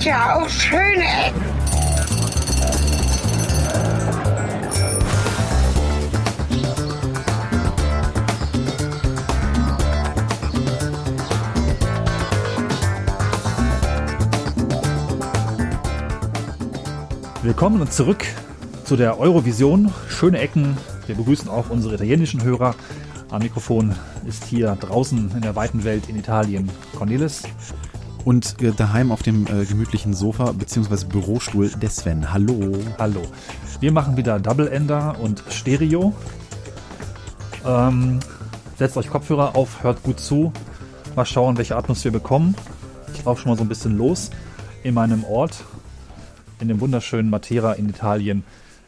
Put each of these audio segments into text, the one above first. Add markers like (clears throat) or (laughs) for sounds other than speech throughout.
gibt ja auch schöne Ecken. Willkommen zurück zu der Eurovision. Schöne Ecken. Wir begrüßen auch unsere italienischen Hörer. Am Mikrofon ist hier draußen in der weiten Welt in Italien Cornelis. Und äh, daheim auf dem äh, gemütlichen Sofa bzw. Bürostuhl der Sven. Hallo. Hallo. Wir machen wieder Double Ender und Stereo. Ähm, setzt euch Kopfhörer auf, hört gut zu. Mal schauen, welche Atmos wir bekommen. Ich laufe schon mal so ein bisschen los in meinem Ort, in dem wunderschönen Matera in Italien,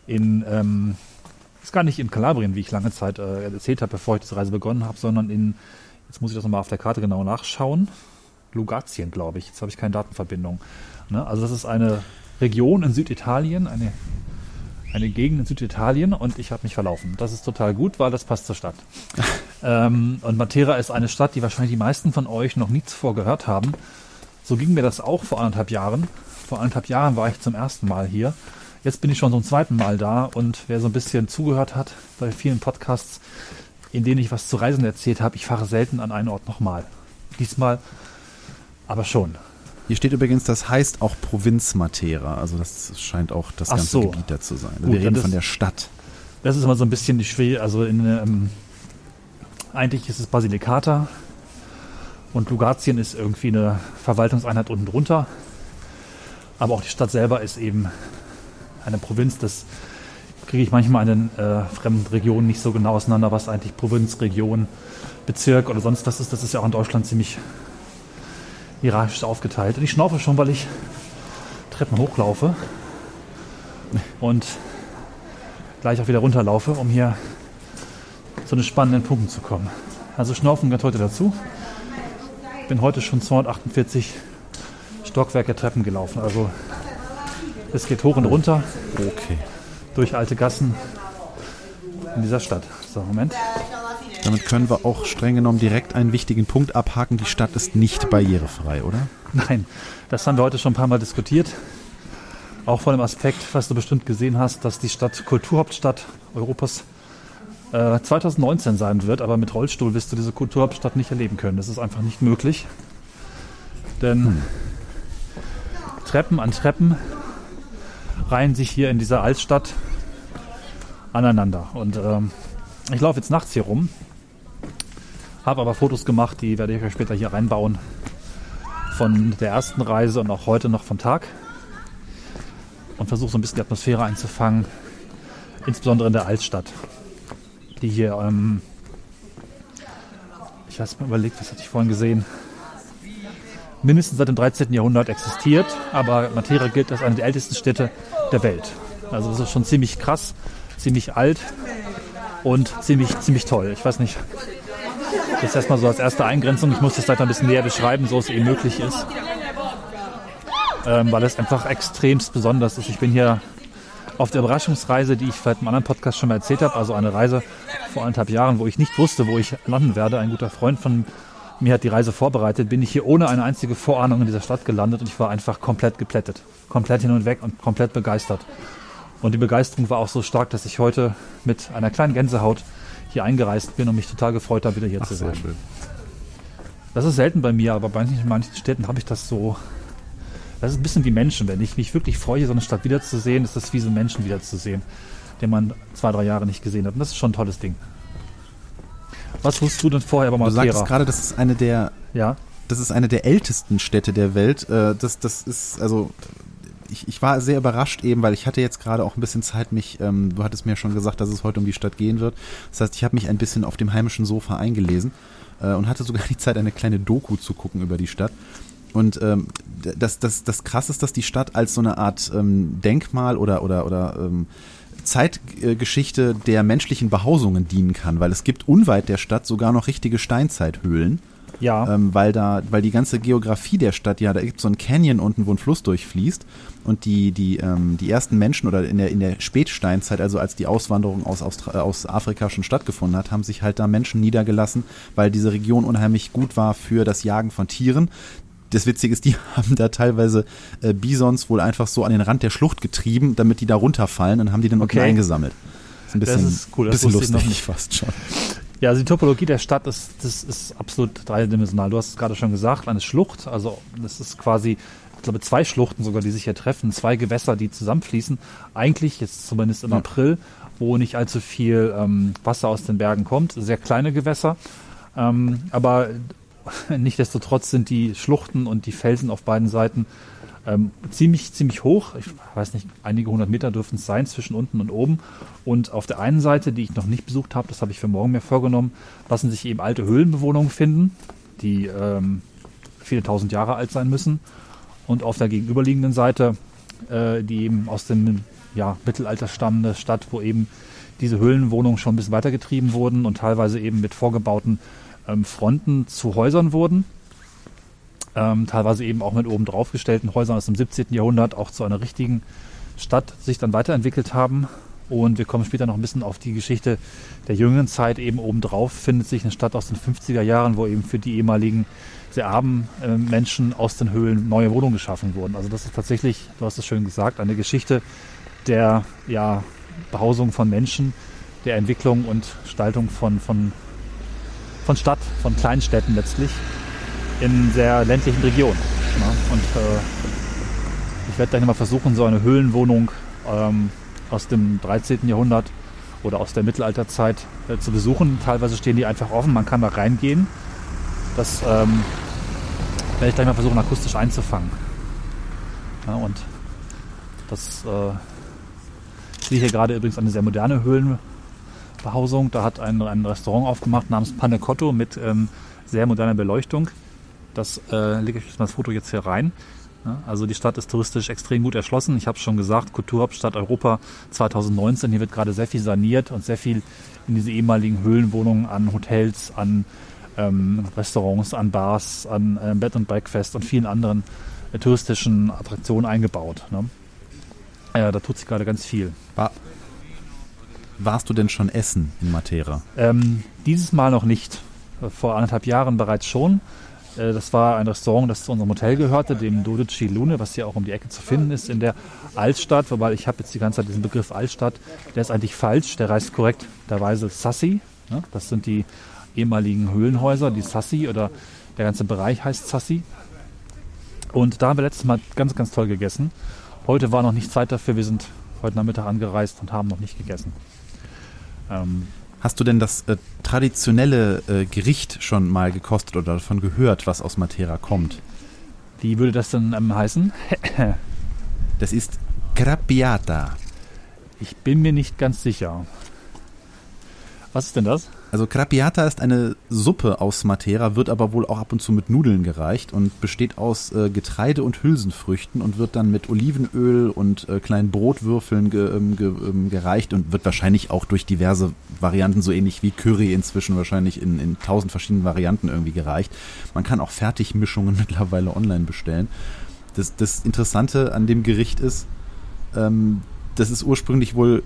in, ähm, ist gar nicht in Kalabrien, wie ich lange Zeit äh, erzählt habe, bevor ich diese Reise begonnen habe, sondern in, jetzt muss ich das nochmal auf der Karte genau nachschauen, Lugatien, glaube ich. Jetzt habe ich keine Datenverbindung. Ne? Also das ist eine Region in Süditalien, eine, eine Gegend in Süditalien und ich habe mich verlaufen. Das ist total gut, weil das passt zur Stadt. (laughs) ähm, und Matera ist eine Stadt, die wahrscheinlich die meisten von euch noch nie zuvor gehört haben. So ging mir das auch vor anderthalb Jahren. Vor anderthalb Jahren war ich zum ersten Mal hier. Jetzt bin ich schon zum zweiten Mal da und wer so ein bisschen zugehört hat bei vielen Podcasts, in denen ich was zu Reisen erzählt habe, ich fahre selten an einen Ort nochmal. Diesmal aber schon. Hier steht übrigens, das heißt auch Provinz Matera. Also das scheint auch das Ach ganze so. Gebiet da zu sein. Gut, Wir reden von der Stadt. Das ist immer so ein bisschen die Schwere. Also in, ähm, eigentlich ist es Basilicata und Lugatien ist irgendwie eine Verwaltungseinheit unten drunter. Aber auch die Stadt selber ist eben eine Provinz. Das kriege ich manchmal in den äh, fremden Regionen nicht so genau auseinander, was eigentlich Provinz, Region, Bezirk oder sonst was ist. Das ist ja auch in Deutschland ziemlich hierarchisch aufgeteilt. Und ich schnaufe schon, weil ich Treppen hochlaufe und gleich auch wieder runterlaufe, um hier zu den spannenden Punkten zu kommen. Also Schnaufen gehört heute dazu. Ich bin heute schon 248 Stockwerke Treppen gelaufen. Also es geht hoch und runter Okay. durch alte Gassen in dieser Stadt. So, Moment. Damit können wir auch streng genommen direkt einen wichtigen Punkt abhaken. Die Stadt ist nicht barrierefrei, oder? Nein, das haben wir heute schon ein paar Mal diskutiert. Auch vor dem Aspekt, was du bestimmt gesehen hast, dass die Stadt Kulturhauptstadt Europas äh, 2019 sein wird, aber mit Rollstuhl wirst du diese Kulturhauptstadt nicht erleben können. Das ist einfach nicht möglich. Denn Treppen an Treppen reihen sich hier in dieser Altstadt aneinander. Und ähm, ich laufe jetzt nachts hier rum, habe aber Fotos gemacht, die werde ich euch später hier reinbauen von der ersten Reise und auch heute noch vom Tag und versuche so ein bisschen die Atmosphäre einzufangen, insbesondere in der Altstadt, die hier, ähm, ich habe mir überlegt, was hatte ich vorhin gesehen, mindestens seit dem 13. Jahrhundert existiert, aber Matera gilt als eine der ältesten Städte der Welt. Also das ist schon ziemlich krass, ziemlich alt und ziemlich, ziemlich toll. Ich weiß nicht, das erstmal so als erste Eingrenzung. Ich muss das noch ein bisschen näher beschreiben, so es eben möglich ist. Ähm, weil es einfach extremst besonders ist. Ich bin hier auf der Überraschungsreise, die ich vielleicht im anderen Podcast schon mal erzählt habe, also eine Reise vor anderthalb Jahren, wo ich nicht wusste, wo ich landen werde. Ein guter Freund von mir hat die Reise vorbereitet, bin ich hier ohne eine einzige Vorahnung in dieser Stadt gelandet und ich war einfach komplett geplättet. Komplett hin und weg und komplett begeistert. Und die Begeisterung war auch so stark, dass ich heute mit einer kleinen Gänsehaut hier eingereist bin und mich total gefreut habe, wieder hier zu sein. Das ist selten bei mir, aber bei manchen, manchen Städten habe ich das so. Das ist ein bisschen wie Menschen. Wenn ich mich wirklich freue, so eine Stadt wiederzusehen, ist das wie so einen Menschen wiederzusehen, den man zwei, drei Jahre nicht gesehen hat. Und das ist schon ein tolles Ding. Was wusstest du denn vorher bei Du sagtest Matera? gerade, das ist eine der, Ja, das ist eine der ältesten Städte der Welt. Äh, Das, das ist, also, ich, ich war sehr überrascht eben, weil ich hatte jetzt gerade auch ein bisschen Zeit, mich, ähm, du hattest mir schon gesagt, dass es heute um die Stadt gehen wird. Das heißt, ich habe mich ein bisschen auf dem heimischen Sofa eingelesen äh, und hatte sogar (laughs) die Zeit, eine kleine Doku zu gucken über die Stadt. Und ähm, das, das, das krass ist, dass die Stadt als so eine Art ähm, Denkmal oder, oder, oder ähm, Zeitgeschichte der menschlichen Behausungen dienen kann, weil es gibt unweit der Stadt sogar noch richtige Steinzeithöhlen ja. ähm, weil da, weil die ganze Geografie der Stadt, ja, da gibt so ein Canyon unten, wo ein Fluss durchfließt und die, die, ähm, die ersten Menschen oder in der, in der Spätsteinzeit, also als die Auswanderung aus, Austra aus Afrika schon stattgefunden hat, haben sich halt da Menschen niedergelassen, weil diese Region unheimlich gut war für das Jagen von Tieren. das Witzige ist, die (laughs) haben da teilweise äh, Bisons wohl einfach so an den Rand der Schlucht getrieben, damit die da runterfallen und haben die dann unten Okay. eingesammelt. Das ist ein bisschen, Das ist cool, das bisschen lustig nicht. fast schon. Ja, also die Topologie der Stadt ist, das ist absolut dreidimensional. Du hast es gerade schon gesagt, eine Schlucht, also das ist quasi, ich glaube, zwei Schluchten sogar, die sich hier treffen, zwei Gewässer, die zusammenfließen. Eigentlich, jetzt zumindest im Ja. April, wo nicht allzu viel ähm, Wasser aus den Bergen kommt, sehr kleine Gewässer. Ähm, aber (laughs) nichtsdestotrotz sind die Schluchten und die Felsen auf beiden Seiten ähm, ziemlich, ziemlich hoch. Ich weiß nicht, einige hundert Meter dürften es sein, zwischen unten und oben. Und auf der einen Seite, die ich noch nicht besucht habe, das habe ich für morgen mir vorgenommen, lassen sich eben alte Höhlenbewohnungen finden, die ähm, viele tausend Jahre alt sein müssen. Und auf der gegenüberliegenden Seite, äh, die eben aus dem ja, Mittelalter stammende Stadt, wo eben diese Höhlenwohnungen schon ein bisschen weitergetrieben wurden und teilweise eben mit vorgebauten ähm, Fronten zu Häusern wurden ähm, teilweise eben auch mit oben drauf gestellten Häusern aus dem 17. Jahrhundert auch zu einer richtigen Stadt sich dann weiterentwickelt haben. Und wir kommen später noch ein bisschen auf die Geschichte der jüngeren Zeit. Eben obendrauf findet sich eine Stadt aus den 50er Jahren, wo eben für die ehemaligen sehr armen äh, Menschen aus den Höhlen neue Wohnungen geschaffen wurden. Also das ist tatsächlich, du hast es schön gesagt, eine Geschichte der ja, Behausung von Menschen, der Entwicklung und Gestaltung von, von, von Stadt, von Kleinstädten letztlich in sehr ländlichen Regionen. Ja, und äh, ich werde gleich mal versuchen, so eine Höhlenwohnung ähm, aus dem 13. Jahrhundert oder aus der Mittelalterzeit äh, zu besuchen. Teilweise stehen die einfach offen, man kann da reingehen. Das ähm, werde ich gleich mal versuchen, akustisch einzufangen. Ja, und das äh, ich sehe hier gerade übrigens eine sehr moderne Höhlenbehausung. Da hat ein, ein Restaurant aufgemacht namens Panecotto mit ähm, sehr moderner Beleuchtung. Das äh, lege ich mal das Foto jetzt hier rein. Also die Stadt ist touristisch extrem gut erschlossen. Ich habe schon gesagt, Kulturhauptstadt Europa 2019. Hier wird gerade sehr viel saniert und sehr viel in diese ehemaligen Höhlenwohnungen an Hotels, an ähm, Restaurants, an Bars, an äh, Bed and Breakfast und vielen anderen äh, touristischen Attraktionen eingebaut. Ne? Äh, da tut sich gerade ganz viel. War, warst du denn schon essen in Matera? Ähm, dieses Mal noch nicht. Vor anderthalb Jahren bereits schon. Äh, Das war ein Restaurant, das zu unserem Hotel gehörte, dem Dodici Lune, was hier auch um die Ecke zu finden ist in der Altstadt. Wobei ich habe jetzt die ganze Zeit diesen Begriff Altstadt, der ist eigentlich falsch. Der heißt korrekterweise Sassi. ne? Das sind die ehemaligen Höhlenhäuser, die Sassi oder der ganze Bereich heißt Sassi. Und da haben wir letztes Mal ganz, ganz toll gegessen. Heute war noch nicht Zeit dafür. Wir sind heute Nachmittag angereist und haben noch nicht gegessen. Ähm, Hast du denn das äh, traditionelle äh, Gericht schon mal gekostet oder davon gehört, was aus Matera kommt? wie würde das denn ähm, heißen? (laughs) Das ist Crappiata. Ich bin mir nicht ganz sicher. Was ist denn das? Also Crappiata ist eine Suppe aus Matera, wird aber wohl auch ab und zu mit Nudeln gereicht und besteht aus äh, Getreide und Hülsenfrüchten und wird dann mit Olivenöl und äh, kleinen Brotwürfeln ge, ähm, ge, ähm, gereicht und wird wahrscheinlich auch durch diverse Varianten, so ähnlich wie Curry inzwischen wahrscheinlich in, in tausend verschiedenen Varianten irgendwie gereicht. Man kann auch Fertigmischungen (laughs) mittlerweile online bestellen. Das, das Interessante an dem Gericht ist, ähm, das ist ursprünglich wohl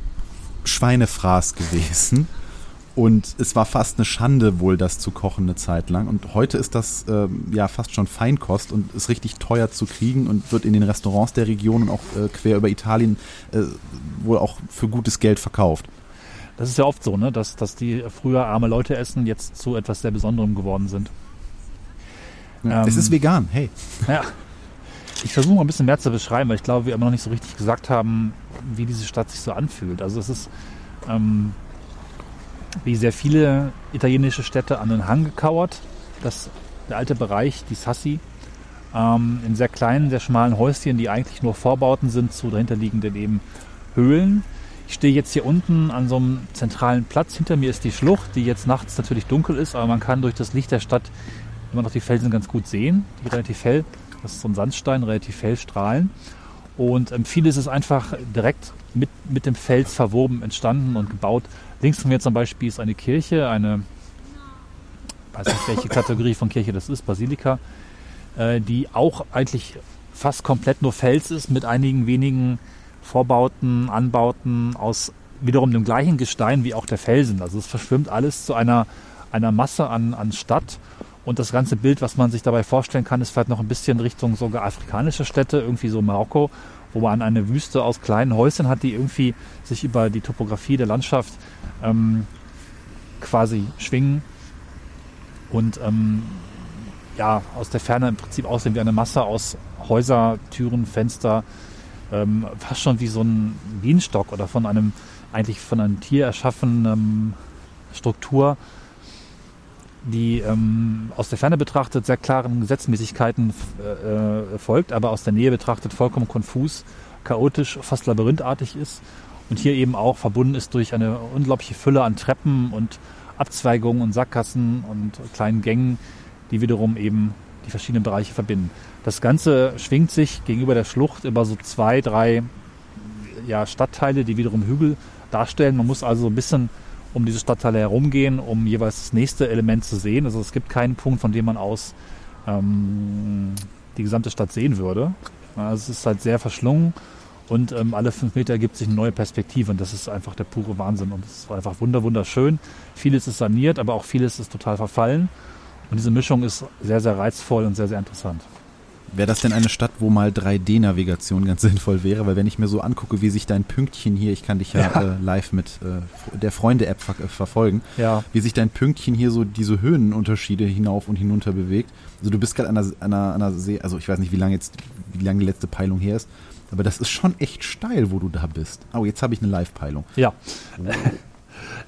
Schweinefraß gewesen. Und es war fast eine Schande, wohl das zu kochen eine Zeit lang. Und heute ist das ähm, ja fast schon Feinkost und ist richtig teuer zu kriegen und wird in den Restaurants der Region und auch äh, quer über Italien äh, wohl auch für gutes Geld verkauft. Das ist ja oft so, ne? dass, dass die früher arme Leute essen, jetzt zu etwas sehr Besonderem geworden sind. Ja, Ähm, es ist vegan, hey. Ja. Ich versuche mal ein bisschen mehr zu beschreiben, weil ich glaube, wir immer noch nicht so richtig gesagt haben, wie diese Stadt sich so anfühlt. Also es ist ähm, wie sehr viele italienische Städte an den Hang gekauert. Das, der alte Bereich, die Sassi, ähm, in sehr kleinen, sehr schmalen Häuschen, die eigentlich nur Vorbauten sind zu dahinterliegenden eben Höhlen. Ich stehe jetzt hier unten an so einem zentralen Platz. Hinter mir ist die Schlucht, die jetzt nachts natürlich dunkel ist, aber man kann durch das Licht der Stadt immer noch die Felsen ganz gut sehen, die relativ hell, das ist so ein Sandstein, relativ hell strahlen. Und ähm, vieles ist einfach direkt mit, mit dem Fels verwoben, entstanden und gebaut. Links von mir zum Beispiel ist eine Kirche, eine, weiß nicht welche Kategorie von Kirche das ist, Basilika, äh, die auch eigentlich fast komplett nur Fels ist, mit einigen wenigen Vorbauten, Anbauten aus wiederum dem gleichen Gestein wie auch der Felsen. Also es verschwimmt alles zu einer, einer Masse an, an Stadt Und das ganze Bild, was man sich dabei vorstellen kann, ist vielleicht noch ein bisschen Richtung sogar afrikanische Städte, irgendwie so Marokko, wo man eine Wüste aus kleinen Häuschen hat, die irgendwie sich über die Topografie der Landschaft ähm, quasi schwingen und ähm, ja, aus der Ferne im Prinzip aussehen wie eine Masse aus Häuser, Türen, Fenster, ähm, fast schon wie so ein Bienenstock oder von einem eigentlich von einem Tier erschaffenen Struktur, die ähm, aus der Ferne betrachtet sehr klaren Gesetzmäßigkeiten äh, äh, folgt, aber aus der Nähe betrachtet vollkommen konfus, chaotisch, fast labyrinthartig ist und hier eben auch verbunden ist durch eine unglaubliche Fülle an Treppen und Abzweigungen und Sackgassen und kleinen Gängen, die wiederum eben die verschiedenen Bereiche verbinden. Das Ganze schwingt sich gegenüber der Schlucht über so zwei, drei ja, Stadtteile, die wiederum Hügel darstellen. Man muss also ein bisschen um diese Stadtteile herumgehen, um jeweils das nächste Element zu sehen. Also es gibt keinen Punkt, von dem man aus ähm, die gesamte Stadt sehen würde. Es ist halt sehr verschlungen und ähm, alle fünf Meter ergibt sich eine neue Perspektive und das ist einfach der pure Wahnsinn und es ist einfach wunder wunderschön. Vieles ist saniert, aber auch vieles ist total verfallen und diese Mischung ist sehr, sehr reizvoll und sehr, sehr interessant. Wäre das denn eine Stadt, wo mal 3D-Navigation ganz (laughs) sinnvoll wäre? Weil wenn ich mir so angucke, wie sich dein Pünktchen hier, ich kann dich ja, ja. Äh, live mit äh, der Freunde-App ver äh, verfolgen, ja. wie sich dein Pünktchen hier so diese Höhenunterschiede hinauf und hinunter bewegt. Also du bist gerade an einer, einer, einer See, also ich weiß nicht, wie lange jetzt, wie lange die letzte Peilung her ist, aber das ist schon echt steil, wo du da bist. Oh, jetzt habe ich eine Live-Peilung. Ja.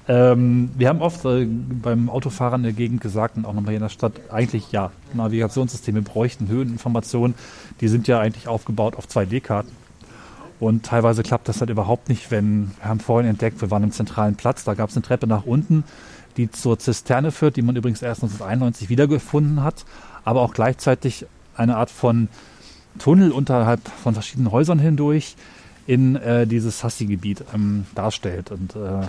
Ähm, wir haben oft äh, beim Autofahren in der Gegend gesagt und auch nochmal hier in der Stadt, eigentlich ja, Navigationssysteme bräuchten Höheninformationen. Die sind ja eigentlich aufgebaut auf 2D-Karten. Und teilweise klappt das halt überhaupt nicht, wenn, wir haben vorhin entdeckt, wir waren im zentralen Platz, da gab es eine Treppe nach unten, die zur Zisterne führt, die man übrigens erst 1991 wiedergefunden hat, aber auch gleichzeitig eine Art von Tunnel unterhalb von verschiedenen Häusern hindurch in äh, dieses Hassi-Gebiet ähm, darstellt. Und äh,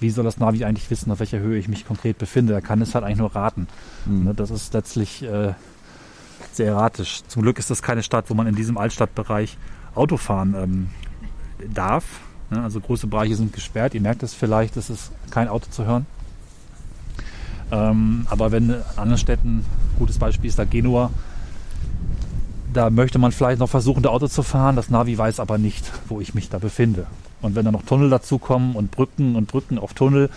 wie soll das Navi eigentlich wissen, auf welcher Höhe ich mich konkret befinde? Er kann es halt eigentlich nur raten. Mhm. Das ist letztlich äh, sehr erratisch. Zum Glück ist das keine Stadt, wo man in diesem Altstadtbereich Auto fahren ähm, darf. Ne? Also große Bereiche sind gesperrt. Ihr merkt es vielleicht, es ist kein Auto zu hören. Ähm, aber wenn in anderen Städten, gutes Beispiel ist da Genua, da möchte man vielleicht noch versuchen, der Auto zu fahren. Das Navi weiß aber nicht, wo ich mich da befinde. Und wenn da noch Tunnel dazukommen und Brücken und Brücken auf Tunnel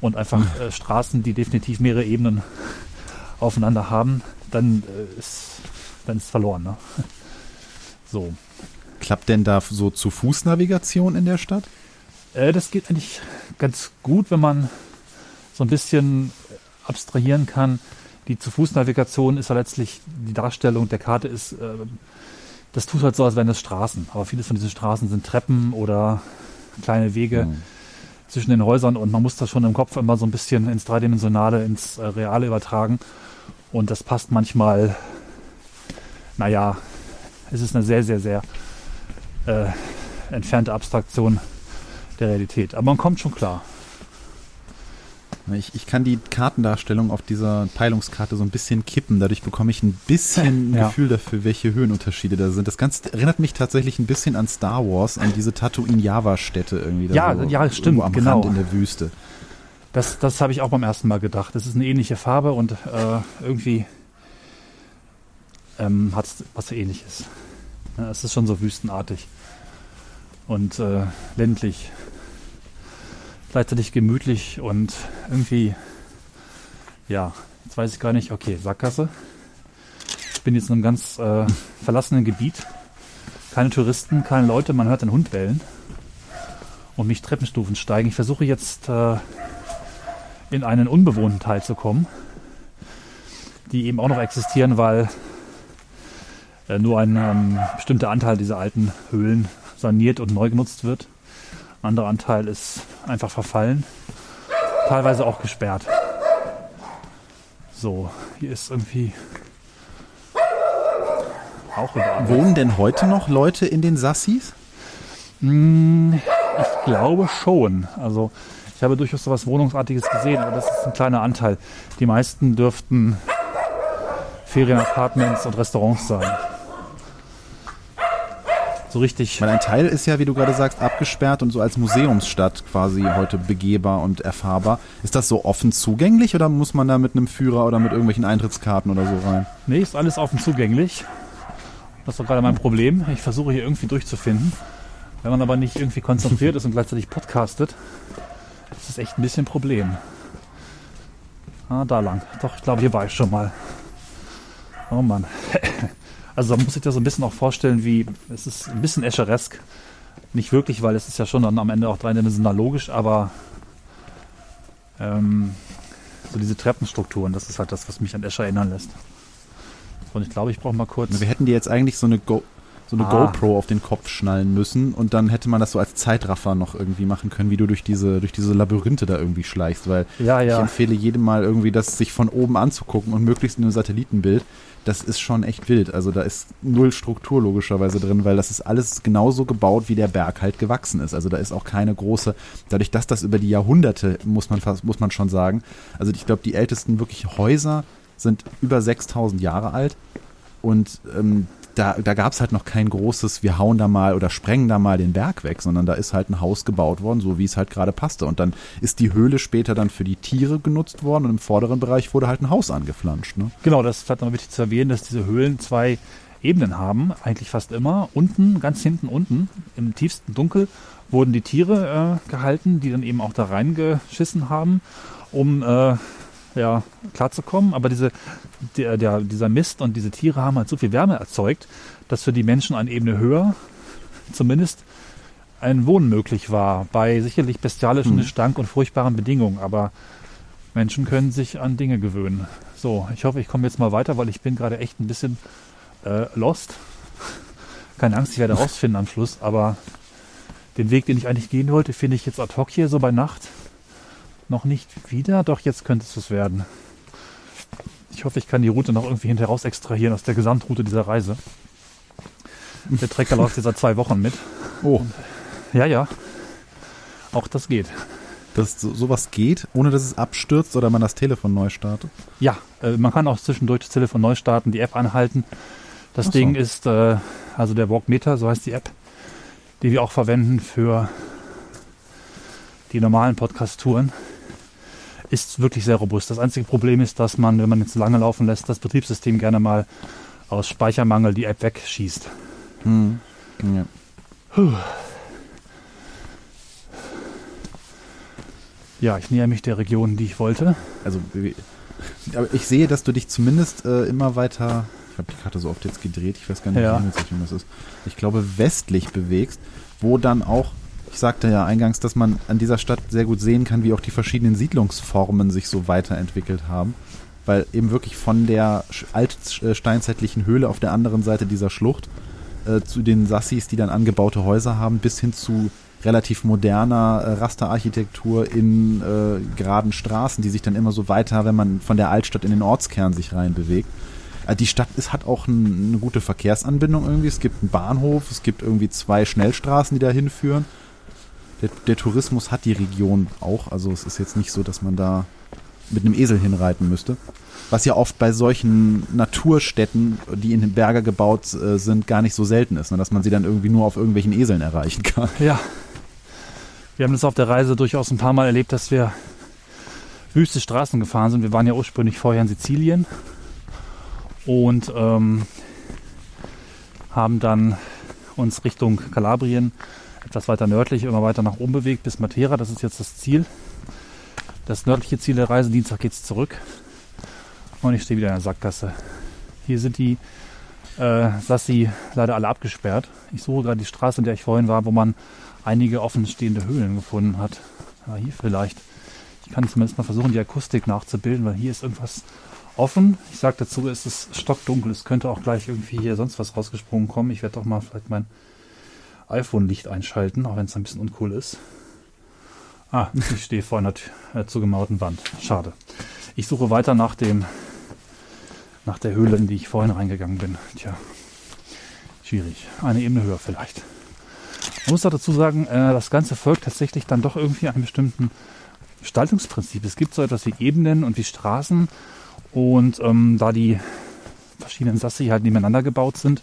und einfach äh, Straßen, die definitiv mehrere Ebenen (laughs) aufeinander haben, dann äh, ist dann ist verloren. Ne? (laughs) So. Klappt denn da so zu Fußnavigation in der Stadt? Äh, das geht eigentlich ganz gut, wenn man so ein bisschen abstrahieren kann die Zu-Fuß-Navigation ist ja letztlich, die Darstellung der Karte ist, äh, das tut halt so, als wären das Straßen. Aber vieles von diesen Straßen sind Treppen oder kleine Wege mhm. zwischen den Häusern und man muss das schon im Kopf immer so ein bisschen ins Dreidimensionale, ins äh, Reale übertragen. Und das passt manchmal, naja, es ist eine sehr, sehr, sehr äh, entfernte Abstraktion der Realität. Aber man kommt schon klar. Ich, ich kann die Kartendarstellung auf dieser Peilungskarte so ein bisschen kippen. Dadurch bekomme ich ein bisschen (laughs) ein ja. Gefühl dafür, welche Höhenunterschiede da sind. Das Ganze erinnert mich tatsächlich ein bisschen an Star Wars, an diese Tatooine-Java-Städte irgendwie. Ja, so ja, stimmt, am genau. Rand in der Wüste. Das, das habe ich auch beim ersten Mal gedacht. Das ist eine ähnliche Farbe und äh, irgendwie ähm, hat es was ähnliches. Ja, es ist schon so wüstenartig und äh, ländlich gleichzeitig gemütlich und irgendwie, ja, jetzt weiß ich gar nicht, okay, Sackgasse. Ich bin jetzt in einem ganz äh, verlassenen Gebiet. Keine Touristen, keine Leute, man hört den Hund bellen und mich Treppenstufen steigen. Ich versuche jetzt äh, in einen unbewohnten Teil zu kommen, die eben auch noch existieren, weil äh, nur ein ähm, bestimmter Anteil dieser alten Höhlen saniert und neu genutzt wird. Ein anderer Anteil ist einfach verfallen. Teilweise auch gesperrt. So, hier ist irgendwie auch überall. Wohnen denn heute noch Leute in den Sassis? Hm, ich glaube schon. Also ich habe durchaus so was Wohnungsartiges gesehen, aber das ist ein kleiner Anteil. Die meisten dürften Ferienapartments und Restaurants sein. So richtig. Weil ein Teil ist ja, wie du gerade sagst, abgesperrt und so als Museumsstadt quasi heute begehbar und erfahrbar. Ist das so offen zugänglich oder muss man da mit einem Führer oder mit irgendwelchen Eintrittskarten oder so rein? Nee, ist alles offen zugänglich. Das ist doch gerade mein Problem. Ich versuche hier irgendwie durchzufinden. Wenn man aber nicht irgendwie konzentriert ist und gleichzeitig podcastet, ist das echt ein bisschen ein Problem. Ah, da lang. Doch, ich glaube, hier war ich schon mal. Oh Mann. (laughs) Also da muss ich das so ein bisschen auch vorstellen, wie es ist ein bisschen Escheresk. Nicht wirklich, weil es ist ja schon dann am Ende auch dreidimensional logisch, aber ähm, so diese Treppenstrukturen, das ist halt das, was mich an Escher erinnern lässt. Und ich glaube, ich brauche mal kurz. Wir hätten dir jetzt eigentlich so eine, Go so eine Ah. GoPro auf den Kopf schnallen müssen und dann hätte man das so als Zeitraffer noch irgendwie machen können, wie du durch diese, durch diese Labyrinthe da irgendwie schleichst, weil Ja, ich ja. empfehle jedem mal irgendwie das sich von oben anzugucken und möglichst in einem Satellitenbild. Das ist schon echt wild. Also da ist null Struktur logischerweise drin, weil das ist alles genauso gebaut, wie der Berg halt gewachsen ist. Also da ist auch keine große, dadurch, dass das über die Jahrhunderte, muss man fast, muss man schon sagen. Also ich glaube, die ältesten wirklich Häuser sind über 6000 Jahre alt und ähm, da, da gab es halt noch kein großes, wir hauen da mal oder sprengen da mal den Berg weg, sondern da ist halt ein Haus gebaut worden, so wie es halt gerade passte. Und dann ist die Höhle später dann für die Tiere genutzt worden und im vorderen Bereich wurde halt ein Haus angeflanscht. Ne? Genau, das ist vielleicht noch wichtig zu erwähnen, dass diese Höhlen zwei Ebenen haben, eigentlich fast immer. Unten, ganz hinten unten, im tiefsten Dunkel, wurden die Tiere äh, gehalten, die dann eben auch da reingeschissen haben, um äh, ja, klarzukommen. Aber diese, der, der, dieser Mist und diese Tiere haben halt so viel Wärme erzeugt, dass für die Menschen eine Ebene höher zumindest ein Wohnen möglich war, bei sicherlich bestialischen Hm. Gestank und furchtbaren Bedingungen. Aber Menschen können sich an Dinge gewöhnen. So, ich hoffe, ich komme jetzt mal weiter, weil ich bin gerade echt ein bisschen äh, lost. Keine Angst, ich werde (laughs) rausfinden am Schluss, aber den Weg, den ich eigentlich gehen wollte, finde ich jetzt ad hoc hier so bei Nacht noch nicht wieder. Doch jetzt könnte es was werden. Ich hoffe, ich kann die Route noch irgendwie hinterher raus extrahieren aus der Gesamtroute dieser Reise. Der Trecker läuft jetzt seit zwei Wochen mit. Oh, Ja, ja. Auch das geht. dass so, sowas geht, ohne dass es abstürzt oder man das Telefon neu startet. Ja, äh, man kann auch zwischendurch das Telefon neu starten, die App anhalten. Das so. Ding ist, äh, also der Walkmeter, so heißt die App, die wir auch verwenden für die normalen Podcast-Touren, ist wirklich sehr robust. Das einzige Problem ist, dass man, wenn man jetzt lange laufen lässt, das Betriebssystem gerne mal aus Speichermangel die App wegschießt. Hm. Ja. Ja, ich näher mich der Region, die ich wollte. Also, aber ich sehe, dass du dich zumindest äh, immer weiter, ich habe die Karte so oft jetzt gedreht, ich weiß gar nicht, Ja. wie das ist. Ich glaube, westlich bewegst, wo dann auch, ich sagte ja eingangs, dass man an dieser Stadt sehr gut sehen kann, wie auch die verschiedenen Siedlungsformen sich so weiterentwickelt haben. Weil eben wirklich von der altsteinzeitlichen Höhle auf der anderen Seite dieser Schlucht äh, zu den Sassis, die dann angebaute Häuser haben, bis hin zu relativ moderner äh, Rasterarchitektur in äh, geraden Straßen, die sich dann immer so weiter, wenn man von der Altstadt in den Ortskern sich rein bewegt. Äh, die Stadt ist, hat auch ein, eine gute Verkehrsanbindung irgendwie. Es gibt einen Bahnhof, es gibt irgendwie zwei Schnellstraßen, die da hinführen. Der, der Tourismus hat die Region auch, also es ist jetzt nicht so, dass man da mit einem Esel hinreiten müsste. Was ja oft bei solchen Naturstädten, die in den Berge gebaut äh, sind, gar nicht so selten ist, ne? dass man sie dann irgendwie nur auf irgendwelchen Eseln erreichen kann. Ja. Wir haben das auf der Reise durchaus ein paar Mal erlebt, dass wir wüste Straßen gefahren sind. Wir waren ja ursprünglich vorher in Sizilien und ähm, haben dann uns Richtung Kalabrien etwas weiter nördlich immer weiter nach oben bewegt bis Matera. Das ist jetzt das Ziel. Das nördliche Ziel der Reise. Dienstag geht's zurück. Und ich stehe wieder in der Sackgasse. Hier sind die äh, Sassi leider alle abgesperrt. Ich suche gerade die Straße, in der ich vorhin war, wo man einige offenstehende Höhlen gefunden hat. Ja, hier vielleicht. Ich kann zumindest mal versuchen, die Akustik nachzubilden, weil hier ist irgendwas offen. Ich sage dazu, es ist stockdunkel. Es könnte auch gleich irgendwie hier sonst was rausgesprungen kommen. Ich werde doch mal vielleicht mein iPhone-Licht einschalten, auch wenn es ein bisschen uncool ist. Ah, (laughs) ich stehe vor einer äh, zugemauerten Wand. Schade. Ich suche weiter nach dem, nach der Höhle, in die ich vorhin reingegangen bin. Tja, schwierig. Eine Ebene höher vielleicht. Man muss dazu sagen, äh, das Ganze folgt tatsächlich dann doch irgendwie einem bestimmten Gestaltungsprinzip. Es gibt so etwas wie Ebenen und wie Straßen und ähm, da die verschiedenen Sassi halt nebeneinander gebaut sind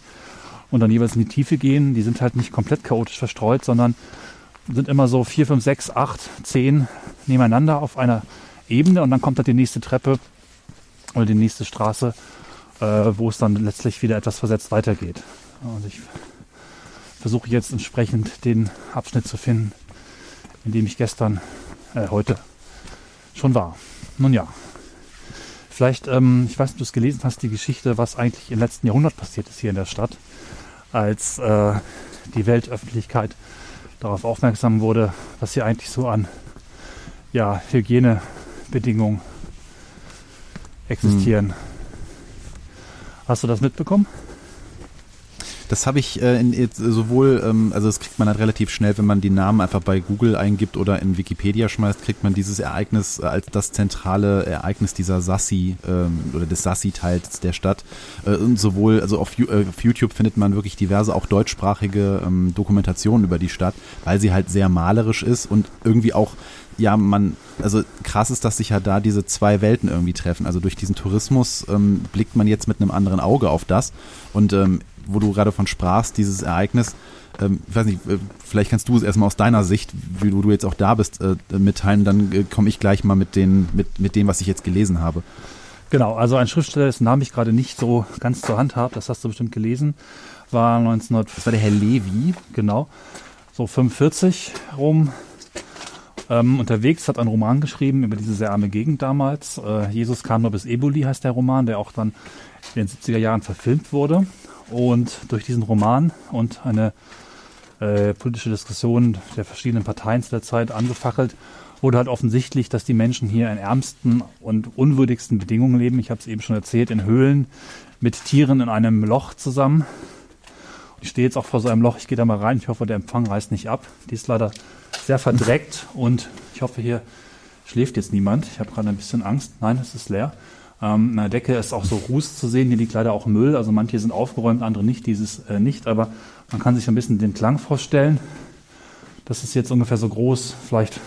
und dann jeweils in die Tiefe gehen. Die sind halt nicht komplett chaotisch verstreut, sondern sind immer so vier, fünf, sechs, acht, zehn nebeneinander auf einer Ebene und dann kommt halt die nächste Treppe oder die nächste Straße, äh, wo es dann letztlich wieder etwas versetzt weitergeht. Und ich versuche jetzt entsprechend den Abschnitt zu finden, in dem ich gestern, äh, heute schon war. Nun ja, vielleicht, ähm, ich weiß nicht, ob du es gelesen hast, die Geschichte, was eigentlich im letzten Jahrhundert passiert ist hier in der Stadt, als äh, die Weltöffentlichkeit darauf aufmerksam wurde, was hier eigentlich so an ja, Hygienebedingungen existieren. Hm. Hast du das mitbekommen? Das habe ich äh, in, sowohl, ähm, also das kriegt man halt relativ schnell, wenn man die Namen einfach bei Google eingibt oder in Wikipedia schmeißt, kriegt man dieses Ereignis äh, als das zentrale Ereignis dieser Sassi ähm, oder des Sassi-Teils der Stadt. Äh, und sowohl, also auf, äh, auf, YouTube findet man wirklich diverse auch deutschsprachige ähm, Dokumentationen über die Stadt, weil sie halt sehr malerisch ist und irgendwie auch ja, man, also krass ist, dass sich ja da diese zwei Welten irgendwie treffen. Also durch diesen Tourismus ähm, blickt man jetzt mit einem anderen Auge auf das. Und ähm, wo du gerade von sprachst, dieses Ereignis, ähm, ich weiß nicht, äh, vielleicht kannst du es erstmal aus deiner Sicht, wie du, jetzt auch da bist, äh, mitteilen, dann äh, komme ich gleich mal mit, den, mit, mit dem, was ich jetzt gelesen habe. Genau, also ein Schriftsteller, dessen Namen ich gerade nicht so ganz zur Hand habe, das hast du bestimmt gelesen, war 1900. Das war der Herr Levi. Genau, so 45 rum. Ähm, unterwegs hat einen Roman geschrieben über diese sehr arme Gegend damals. Äh, Jesus kam nur bis Eboli heißt der Roman, der auch dann in den 70er Jahren verfilmt wurde. Und durch diesen Roman und eine äh, politische Diskussion der verschiedenen Parteien zu der Zeit angefachelt, wurde halt offensichtlich, dass die Menschen hier in ärmsten und unwürdigsten Bedingungen leben. Ich habe es eben schon erzählt, in Höhlen mit Tieren in einem Loch zusammen. Ich stehe jetzt auch vor so einem Loch, ich gehe da mal rein. Ich hoffe, der Empfang reißt nicht ab. Die ist leider sehr verdreckt und ich hoffe, hier schläft jetzt niemand. Ich habe gerade ein bisschen Angst. Nein, es ist leer. Ähm, in der Decke ist auch so Ruß zu sehen, hier liegt leider auch Müll. Also manche sind aufgeräumt, andere nicht, dieses äh, nicht. Aber man kann sich ein bisschen den Klang vorstellen. Das ist jetzt ungefähr so groß, vielleicht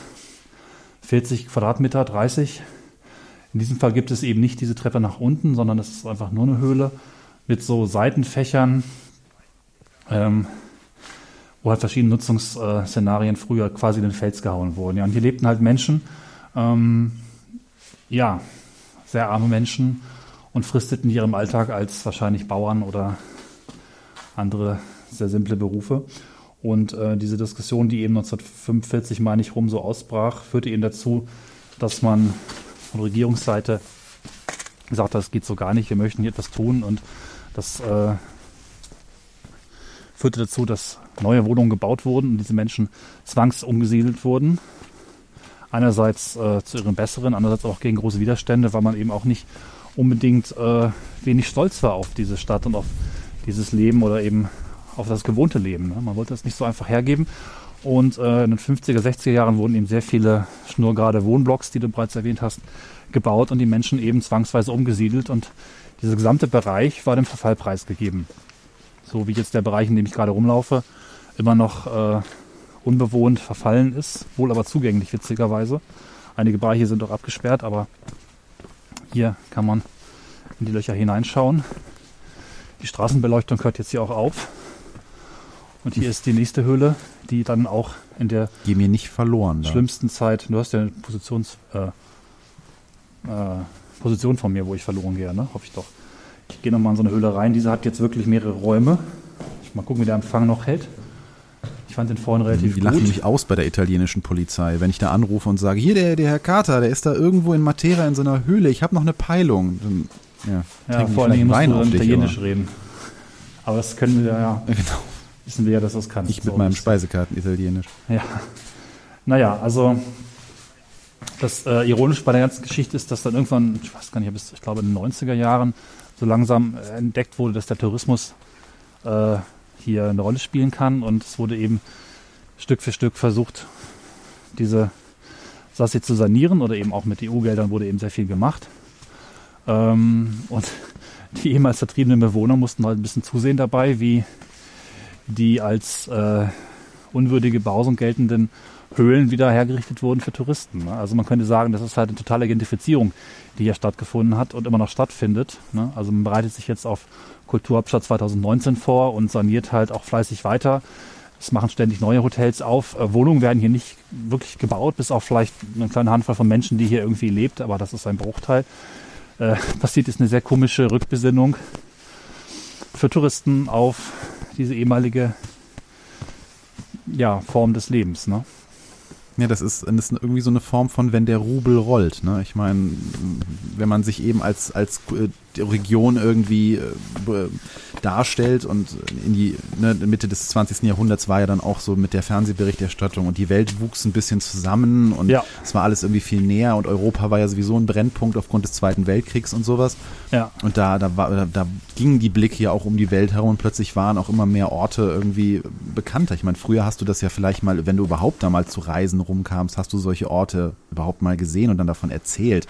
40 Quadratmeter, 30. In diesem Fall gibt es eben nicht diese Treppe nach unten, sondern es ist einfach nur eine Höhle mit so Seitenfächern, ähm, wo halt verschiedene Nutzungsszenarien früher quasi in den Fels gehauen wurden. Ja, und hier lebten halt Menschen, ähm, ja, sehr arme Menschen und fristeten ihrem Alltag als wahrscheinlich Bauern oder andere sehr simple Berufe. Und äh, diese Diskussion, die eben 1945, meine ich, rum so ausbrach, führte eben dazu, dass man von Regierungsseite gesagt hat, das geht so gar nicht, wir möchten hier etwas tun. Und das äh, führte dazu, dass neue Wohnungen gebaut wurden und diese Menschen zwangsumgesiedelt wurden einerseits äh, zu ihrem Besseren, andererseits auch gegen große Widerstände, weil man eben auch nicht unbedingt äh, wenig stolz war auf diese Stadt und auf dieses Leben oder eben auf das gewohnte Leben. Ne? Man wollte das nicht so einfach hergeben. Und äh, in den 50er, 60er Jahren wurden eben sehr viele schnurgerade Wohnblocks, die du bereits erwähnt hast, gebaut und die Menschen eben zwangsweise umgesiedelt und dieser gesamte Bereich war dem Verfall preisgegeben. So wie jetzt der Bereich, in dem ich gerade rumlaufe, immer noch äh, unbewohnt verfallen ist, wohl aber zugänglich witzigerweise. Einige Bereiche sind auch abgesperrt, aber hier kann man in die Löcher hineinschauen. Die Straßenbeleuchtung hört jetzt hier auch auf. Und hier ist die nächste Höhle, die dann auch in der die mir nicht verloren schlimmsten. Zeit. Du hast ja eine Positions, äh, äh, Position von mir, wo ich verloren gehe, ne? Hoffe ich doch. Ich gehe nochmal in so eine Höhle rein. Diese hat jetzt wirklich mehrere Räume. Mal gucken, wie der Empfang noch hält. Ich fand den vorhin relativ Die gut. lachen mich aus bei der italienischen Polizei, wenn ich da anrufe und sage, hier der, der Herr Carter, der ist da irgendwo in Matera in so einer Höhle, ich habe noch eine Peilung. Dann, ja, ja vor allen Dingen musst du dann Italienisch aber. reden. Aber das können wir ja, ja (laughs) genau. wissen wir ja, dass das kann. Ich mit so meinem Speisekarten-Italienisch. Ja. Naja, also das äh, Ironische bei der ganzen Geschichte ist, dass dann irgendwann, ich weiß gar nicht, bis, ich glaube in den 90er Jahren so langsam äh, entdeckt wurde, dass der Tourismus äh, hier eine Rolle spielen kann. Und es wurde eben Stück für Stück versucht, diese Sassi zu sanieren oder eben auch mit EU-Geldern wurde eben sehr viel gemacht. Ähm, und (laughs) die ehemals vertriebenen Bewohner mussten halt ein bisschen zusehen dabei, wie die als äh, unwürdige Behausung geltenden Höhlen wieder hergerichtet wurden für Touristen. Ne? Also man könnte sagen, das ist halt eine totale Gentrifizierung, die hier stattgefunden hat und immer noch stattfindet. Ne? Also man bereitet sich jetzt auf Kulturhauptstadt 2019 vor und saniert halt auch fleißig weiter. Es machen ständig neue Hotels auf. Äh, Wohnungen werden hier nicht wirklich gebaut, bis auf vielleicht eine kleine Handvoll von Menschen, die hier irgendwie lebt, aber das ist ein Bruchteil. Äh, (laughs) passiert ist eine sehr komische Rückbesinnung für Touristen auf diese ehemalige ja, Form des Lebens. Ne? Ja, das ist, das ist irgendwie so eine Form von, wenn der Rubel rollt. Ne? Ich meine, wenn man sich eben als, als äh, Region irgendwie äh, darstellt und in die ne, Mitte des 20. Jahrhunderts war ja dann auch so mit der Fernsehberichterstattung und die Welt wuchs ein bisschen zusammen und ja. es war alles irgendwie viel näher und Europa war ja sowieso ein Brennpunkt aufgrund des Zweiten Weltkriegs und sowas. Ja. Und da, da, war, da, da gingen die Blicke ja auch um die Welt herum und plötzlich waren auch immer mehr Orte irgendwie bekannter. Ich meine, früher hast du das ja vielleicht mal, wenn du überhaupt da mal zu Reisen rumkamst, hast du solche Orte überhaupt mal gesehen und dann davon erzählt.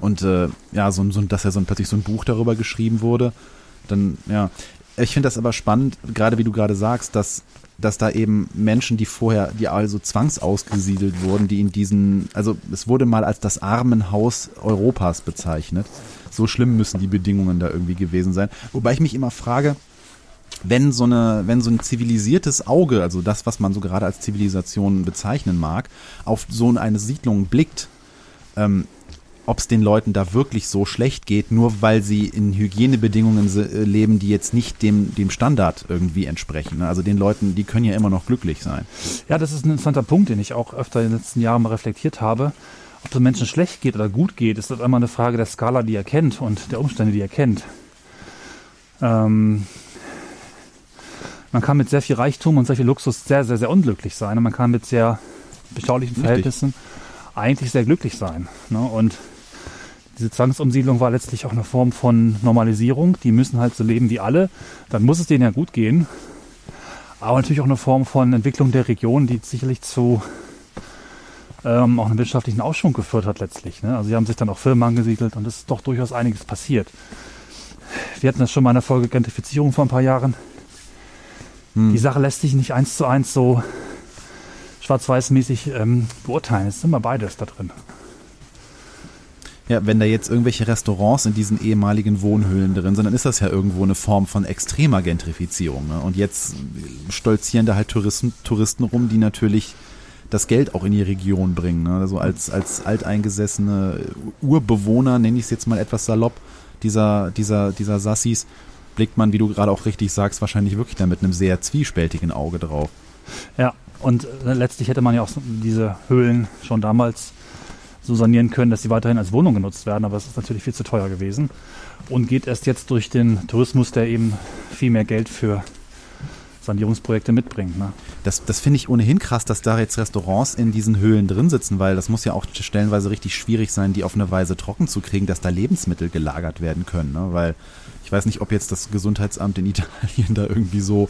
Und äh, ja, so, so, dass ja so plötzlich so ein Buch darüber geschrieben wurde. Dann, ja. Ich finde das aber spannend, gerade wie du gerade sagst, dass, dass da eben Menschen, die vorher, die also zwangsausgesiedelt wurden, die in diesen, also es wurde mal als das Armenhaus Europas bezeichnet. So schlimm müssen die Bedingungen da irgendwie gewesen sein. Wobei ich mich immer frage, wenn so eine, wenn so ein zivilisiertes Auge, also das, was man so gerade als Zivilisation bezeichnen mag, auf so eine Siedlung blickt, ähm, ob es den Leuten da wirklich so schlecht geht, nur weil sie in Hygienebedingungen äh, leben, die jetzt nicht dem, dem Standard irgendwie entsprechen. Ne? Also den Leuten, die können ja immer noch glücklich sein. Ja, das ist ein interessanter Punkt, den ich auch öfter in den letzten Jahren mal reflektiert habe. Ob es Menschen schlecht geht oder gut geht, ist das immer eine Frage der Skala, die er kennt und der Umstände, die er kennt. Ähm, man kann mit sehr viel Reichtum und sehr viel Luxus sehr, sehr, sehr unglücklich sein. Und man kann mit sehr beschaulichen Verhältnissen Richtig. eigentlich sehr glücklich sein. Ne? Und diese Zwangsumsiedlung war letztlich auch eine Form von Normalisierung. Die müssen halt so leben wie alle. Dann muss es denen ja gut gehen. Aber natürlich auch eine Form von Entwicklung der Region, die sicherlich zu ähm, auch einem wirtschaftlichen Aufschwung geführt hat letztlich. Ne? Also sie haben sich dann auch Firmen angesiedelt und es ist doch durchaus einiges passiert. Wir hatten das schon mal in der Folge Gentrifizierung vor ein paar Jahren. Hm. Die Sache lässt sich nicht eins zu eins so schwarz-weiß-mäßig ähm, beurteilen. Es ist immer beides da drin. Ja, wenn da jetzt irgendwelche Restaurants in diesen ehemaligen Wohnhöhlen drin sind, dann ist das ja irgendwo eine Form von extremer Gentrifizierung. Ne? Und jetzt stolzieren da halt Touristen, Touristen rum, die natürlich das Geld auch in die Region bringen. Ne? Also als, als alteingesessene Urbewohner, nenne ich es jetzt mal etwas salopp, dieser, dieser, dieser Sassis, blickt man, wie du gerade auch richtig sagst, wahrscheinlich wirklich da mit einem sehr zwiespältigen Auge drauf. Ja, und äh, letztlich hätte man ja auch diese Höhlen schon damals so sanieren können, dass sie weiterhin als Wohnung genutzt werden. Aber es ist natürlich viel zu teuer gewesen und geht erst jetzt durch den Tourismus, der eben viel mehr Geld für Sanierungsprojekte mitbringt. Ne? Das, das finde ich ohnehin krass, dass da jetzt Restaurants in diesen Höhlen drin sitzen, weil das muss ja auch stellenweise richtig schwierig sein, die auf eine Weise trocken zu kriegen, dass da Lebensmittel gelagert werden können. Ne? Weil ich weiß nicht, ob jetzt das Gesundheitsamt in (laughs) Italien da irgendwie so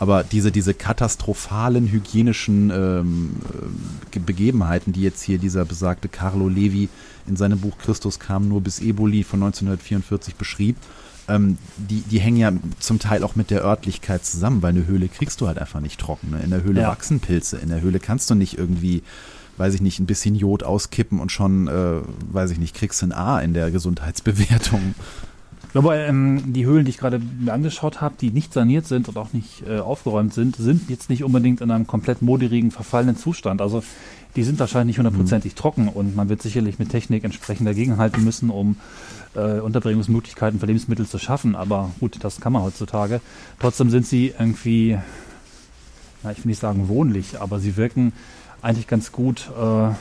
aber diese, diese katastrophalen hygienischen ähm, äh, Begebenheiten, die jetzt hier dieser besagte Carlo Levi in seinem Buch Christus kam nur bis Eboli von 1944 beschrieb, ähm, die, die hängen ja zum Teil auch mit der Örtlichkeit zusammen, weil eine Höhle kriegst du halt einfach nicht trocken. Ne? In der Höhle ja. wachsen Pilze, in der Höhle kannst du nicht irgendwie weiß ich nicht, ein bisschen Jod auskippen und schon, äh, weiß ich nicht, kriegst du ein A in der Gesundheitsbewertung. Aber ähm, die Höhlen, die ich gerade mir angeschaut habe, die nicht saniert sind und auch nicht äh, aufgeräumt sind, sind jetzt nicht unbedingt in einem komplett moderigen, verfallenen Zustand. Also die sind wahrscheinlich nicht hundertprozentig mhm. trocken und man wird sicherlich mit Technik entsprechend dagegenhalten müssen, um äh, Unterbringungsmöglichkeiten für Lebensmittel zu schaffen. Aber gut, das kann man heutzutage. Trotzdem sind sie irgendwie, na, ich will nicht sagen wohnlich, aber sie wirken eigentlich ganz gut. Äh, äh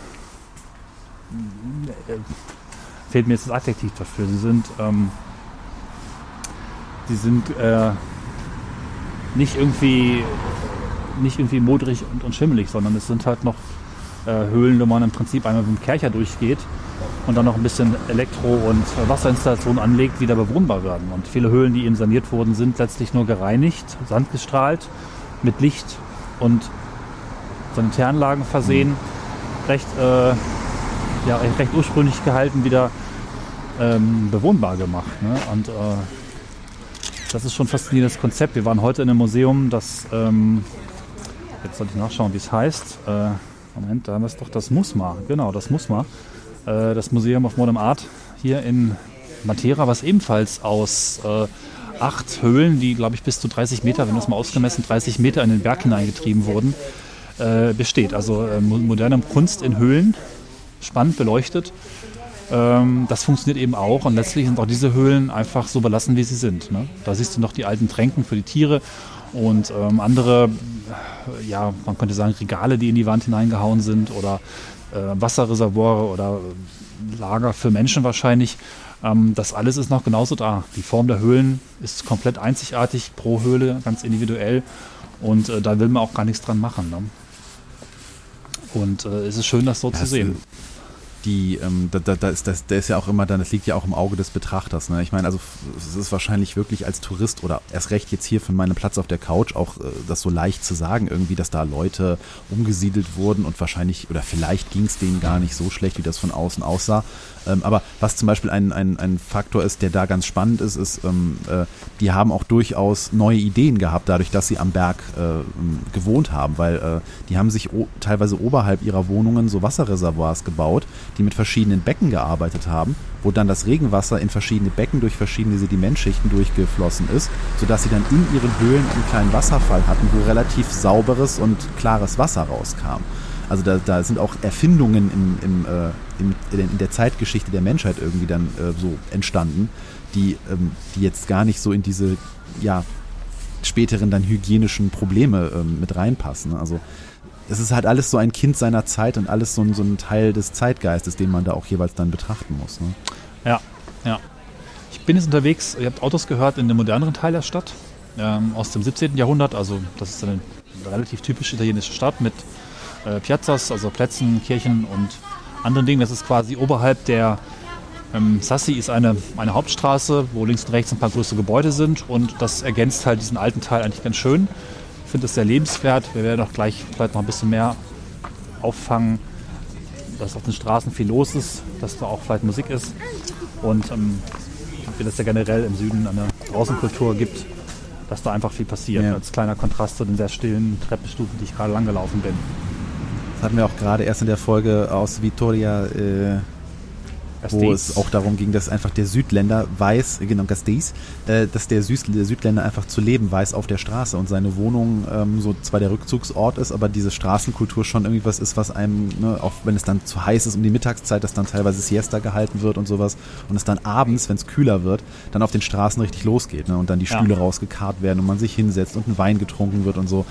fehlt mir jetzt das Adjektiv dafür. Sie sind ähm, die sind äh, nicht irgendwie nicht irgendwie modrig und, und, schimmelig, sondern es sind halt noch Höhlen, wo man im Prinzip einmal mit dem Kercher durchgeht und dann noch ein bisschen Elektro- und Wasserinstallation anlegt, wieder bewohnbar werden. Und viele Höhlen, die eben saniert wurden, sind letztlich nur gereinigt, sandgestrahlt, mit Licht und Sanitäranlagen versehen, recht, äh, ja, recht ursprünglich gehalten, wieder ähm, bewohnbar gemacht. Ne? Und äh, das ist schon ein faszinierendes Konzept. Wir waren heute in einem Museum, das, ähm, jetzt sollte ich nachschauen, wie es heißt. Äh, Moment, da haben wir es doch, das Musma, genau, das Musma. Äh, das Museum of Modern Art hier in Matera, was ebenfalls aus äh, acht Höhlen, die glaube ich bis zu 30 Meter, wenn es mal ausgemessen, 30 Meter in den Berg hineingetrieben wurden, äh, besteht. Also äh, moderne Kunst in Höhlen, spannend beleuchtet. Ähm, das funktioniert eben auch und letztlich sind auch diese Höhlen einfach so belassen, wie sie sind. Ne? Da siehst du noch die alten Tränken für die Tiere und ähm, andere, ja, man könnte sagen Regale, die in die Wand hineingehauen sind oder äh, Wasserreservoire oder Lager für Menschen wahrscheinlich. Ähm, das alles ist noch genauso da. Die Form der Höhlen ist komplett einzigartig pro Höhle, ganz individuell. Und äh, da will man auch gar nichts dran machen. Ne? Und äh, es ist schön, das so das zu sehen die, ähm, da, da, ist das, der ist ja auch immer dann, das liegt ja auch im Auge des Betrachters. Ne? Ich meine, also es ist wahrscheinlich wirklich als Tourist oder erst recht jetzt hier von meinem Platz auf der Couch auch äh, das so leicht zu sagen, irgendwie, dass da Leute umgesiedelt wurden und wahrscheinlich oder vielleicht ging es denen gar nicht so schlecht, wie das von außen aussah. Ähm, aber was zum Beispiel ein, ein, ein Faktor ist, der da ganz spannend ist, ist, ähm, äh, die haben auch durchaus neue Ideen gehabt, dadurch, dass sie am Berg äh, gewohnt haben, weil äh, die haben sich teilweise oberhalb ihrer Wohnungen so Wasserreservoirs gebaut, die mit verschiedenen Becken gearbeitet haben, wo dann das Regenwasser in verschiedene Becken durch verschiedene Sedimentschichten durchgeflossen ist, sodass sie dann in ihren Höhlen einen kleinen Wasserfall hatten, wo relativ sauberes und klares Wasser rauskam. Also da, da sind auch Erfindungen im, im, äh, in, in, der Zeitgeschichte der Menschheit irgendwie dann äh, so entstanden, die, ähm, die jetzt gar nicht so in diese ja, späteren dann hygienischen Probleme ähm, mit reinpassen. Also es ist halt alles so ein Kind seiner Zeit und alles so ein, so ein Teil des Zeitgeistes, den man da auch jeweils dann betrachten muss. Ne? Ja, ja. Ich bin jetzt unterwegs, ihr habt Autos gehört in dem moderneren Teil der Stadt, ähm, aus dem 17. Jahrhundert. Also das ist eine relativ typische italienische Stadt mit äh, Piazzas, also Plätzen, Kirchen und anderen Dingen. Das ist quasi oberhalb der ähm, Sassi ist eine, eine Hauptstraße, wo links und rechts ein paar größere Gebäude sind und das ergänzt halt diesen alten Teil eigentlich ganz schön. Ich finde es sehr lebenswert. Wir werden auch gleich vielleicht noch ein bisschen mehr auffangen, dass auf den Straßen viel los ist, dass da auch vielleicht Musik ist und ähm, wie das ja generell im Süden eine Außenkultur gibt, dass da einfach viel passiert, ja. als kleiner Kontrast zu den sehr stillen Treppenstufen, die ich gerade langgelaufen bin. Das hatten wir auch gerade erst in der Folge aus Vitoria, äh, wo es auch darum ging, dass einfach der Südländer weiß, genau, Gasteiz, äh, dass der, Süd, der, Südländer einfach zu leben weiß auf der Straße und seine Wohnung ähm, so zwar der Rückzugsort ist, aber diese Straßenkultur schon irgendwie was ist, was einem, ne, auch wenn es dann zu heiß ist um die Mittagszeit, dass dann teilweise Siesta gehalten wird und sowas und es dann abends, wenn es kühler wird, dann auf den Straßen richtig losgeht ne, und dann die Stühle ja. rausgekarrt werden und man sich hinsetzt und ein Wein getrunken wird und so.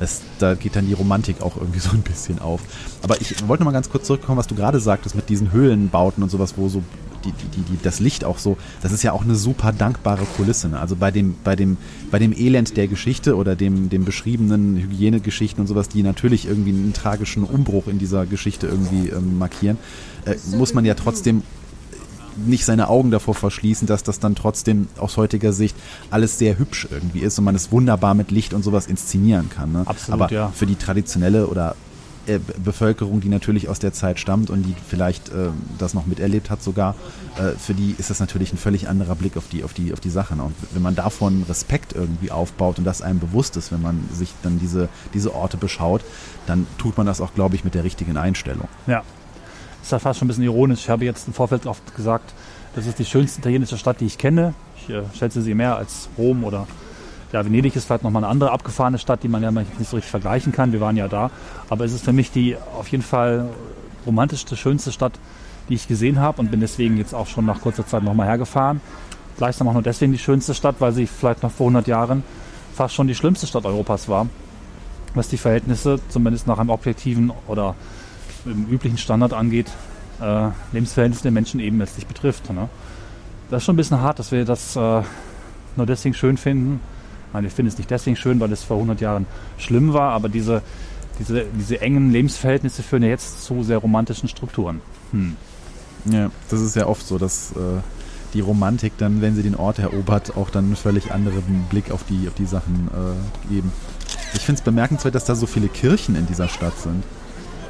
Das, da geht dann die Romantik auch irgendwie (laughs) so ein bisschen auf. Aber ich wollte noch mal ganz kurz zurückkommen, was du gerade sagtest mit diesen Höhlenbauten und sowas, wo so die, die, die, das Licht auch so, das ist ja auch eine super dankbare Kulisse. Ne? Also bei dem, bei, dem, bei dem Elend der Geschichte oder dem, dem beschriebenen Hygienegeschichten und sowas, die natürlich irgendwie einen tragischen Umbruch in dieser Geschichte irgendwie ähm, markieren, äh, muss man ja trotzdem nicht seine Augen davor verschließen, dass das dann trotzdem aus heutiger Sicht alles sehr hübsch irgendwie ist und man es wunderbar mit Licht und sowas inszenieren kann. Ne? Absolut, Aber ja. für die traditionelle oder äh, Bevölkerung, die natürlich aus der Zeit stammt und die vielleicht äh, das noch miterlebt hat sogar, äh, für die ist das natürlich ein völlig anderer Blick auf die, auf die, auf die Sache. Ne? Und wenn man davon Respekt irgendwie aufbaut und das einem bewusst ist, wenn man sich dann diese, diese Orte beschaut, dann tut man das auch, glaube ich, mit der richtigen Einstellung. Ja, ist ja fast schon ein bisschen ironisch. Ich habe jetzt im Vorfeld oft gesagt, das ist die schönste italienische Stadt, die ich kenne. Ich äh, schätze sie mehr als Rom oder ja, Venedig ist vielleicht nochmal eine andere abgefahrene Stadt, die man ja nicht so richtig vergleichen kann. Wir waren ja da. Aber es ist für mich die auf jeden Fall romantischste, schönste Stadt, die ich gesehen habe und bin deswegen jetzt auch schon nach kurzer Zeit nochmal hergefahren. Gleichsam auch nur deswegen die schönste Stadt, weil sie vielleicht noch vor 100 Jahren fast schon die schlimmste Stadt Europas war. Was die Verhältnisse zumindest nach einem objektiven oder im üblichen Standard angeht, äh, Lebensverhältnisse der Menschen eben letztlich betrifft. Ne? Das ist schon ein bisschen hart, dass wir das äh, nur deswegen schön finden. Nein, wir finden es nicht deswegen schön, weil es vor 100 Jahren schlimm war, aber diese, diese, diese engen Lebensverhältnisse führen ja jetzt zu sehr romantischen Strukturen. Hm. Ja, das ist ja oft so, dass äh, die Romantik dann, wenn sie den Ort erobert, auch dann einen völlig anderen Blick auf die, auf die Sachen äh, geben. Ich finde es bemerkenswert, dass da so viele Kirchen in dieser Stadt sind.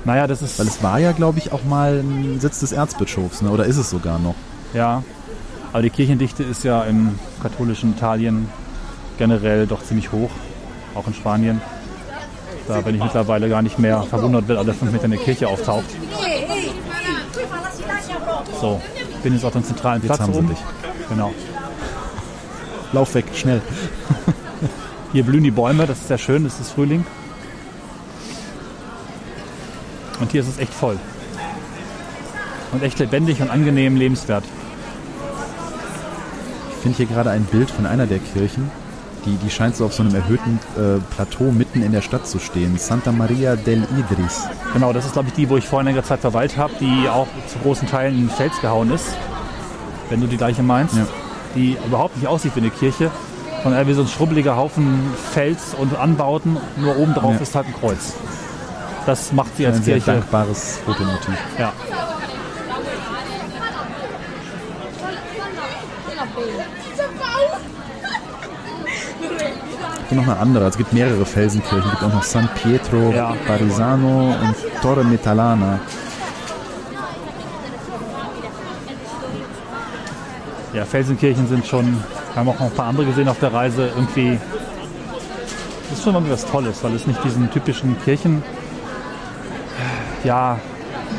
Naja, das ist. Weil es war ja, glaube ich, auch mal ein Sitz des Erzbischofs, ne? oder ist es sogar noch? Ja, aber die Kirchendichte ist ja im katholischen Italien generell doch ziemlich hoch, auch in Spanien. Da bin ich mittlerweile gar nicht mehr verwundert, wenn alle fünf Meter eine Kirche auftaucht. So, bin jetzt auf dem zentralen Platz haben sie dich. Genau. Lauf weg, schnell. Hier blühen die Bäume, das ist sehr schön, das ist Frühling. Und hier ist es echt voll. Und echt lebendig und angenehm lebenswert. Ich finde hier gerade ein Bild von einer der Kirchen. Die, die scheint so auf so einem erhöhten äh, Plateau mitten in der Stadt zu stehen. Santa Maria del Idris. Genau, das ist glaube ich die, wo ich vor einiger Zeit verweilt habe, die auch zu großen Teilen in Fels gehauen ist. Wenn du die gleiche meinst. Ja. Die überhaupt nicht aussieht wie eine Kirche, sondern eher wie so ein schrubbeliger Haufen Fels und Anbauten. Nur oben drauf Ja. ist halt ein Kreuz. Das macht sie als Ein sehr Kirche. dankbares Fotomotiv. Ja. Es gibt noch eine andere. Es gibt mehrere Felsenkirchen. Es gibt auch noch San Pietro Ja. Parisano und Torre Metallana. Ja, Felsenkirchen sind schon, wir haben auch noch ein paar andere gesehen auf der Reise, irgendwie, das ist schon mal was Tolles, weil es nicht diesen typischen Kirchen, ja,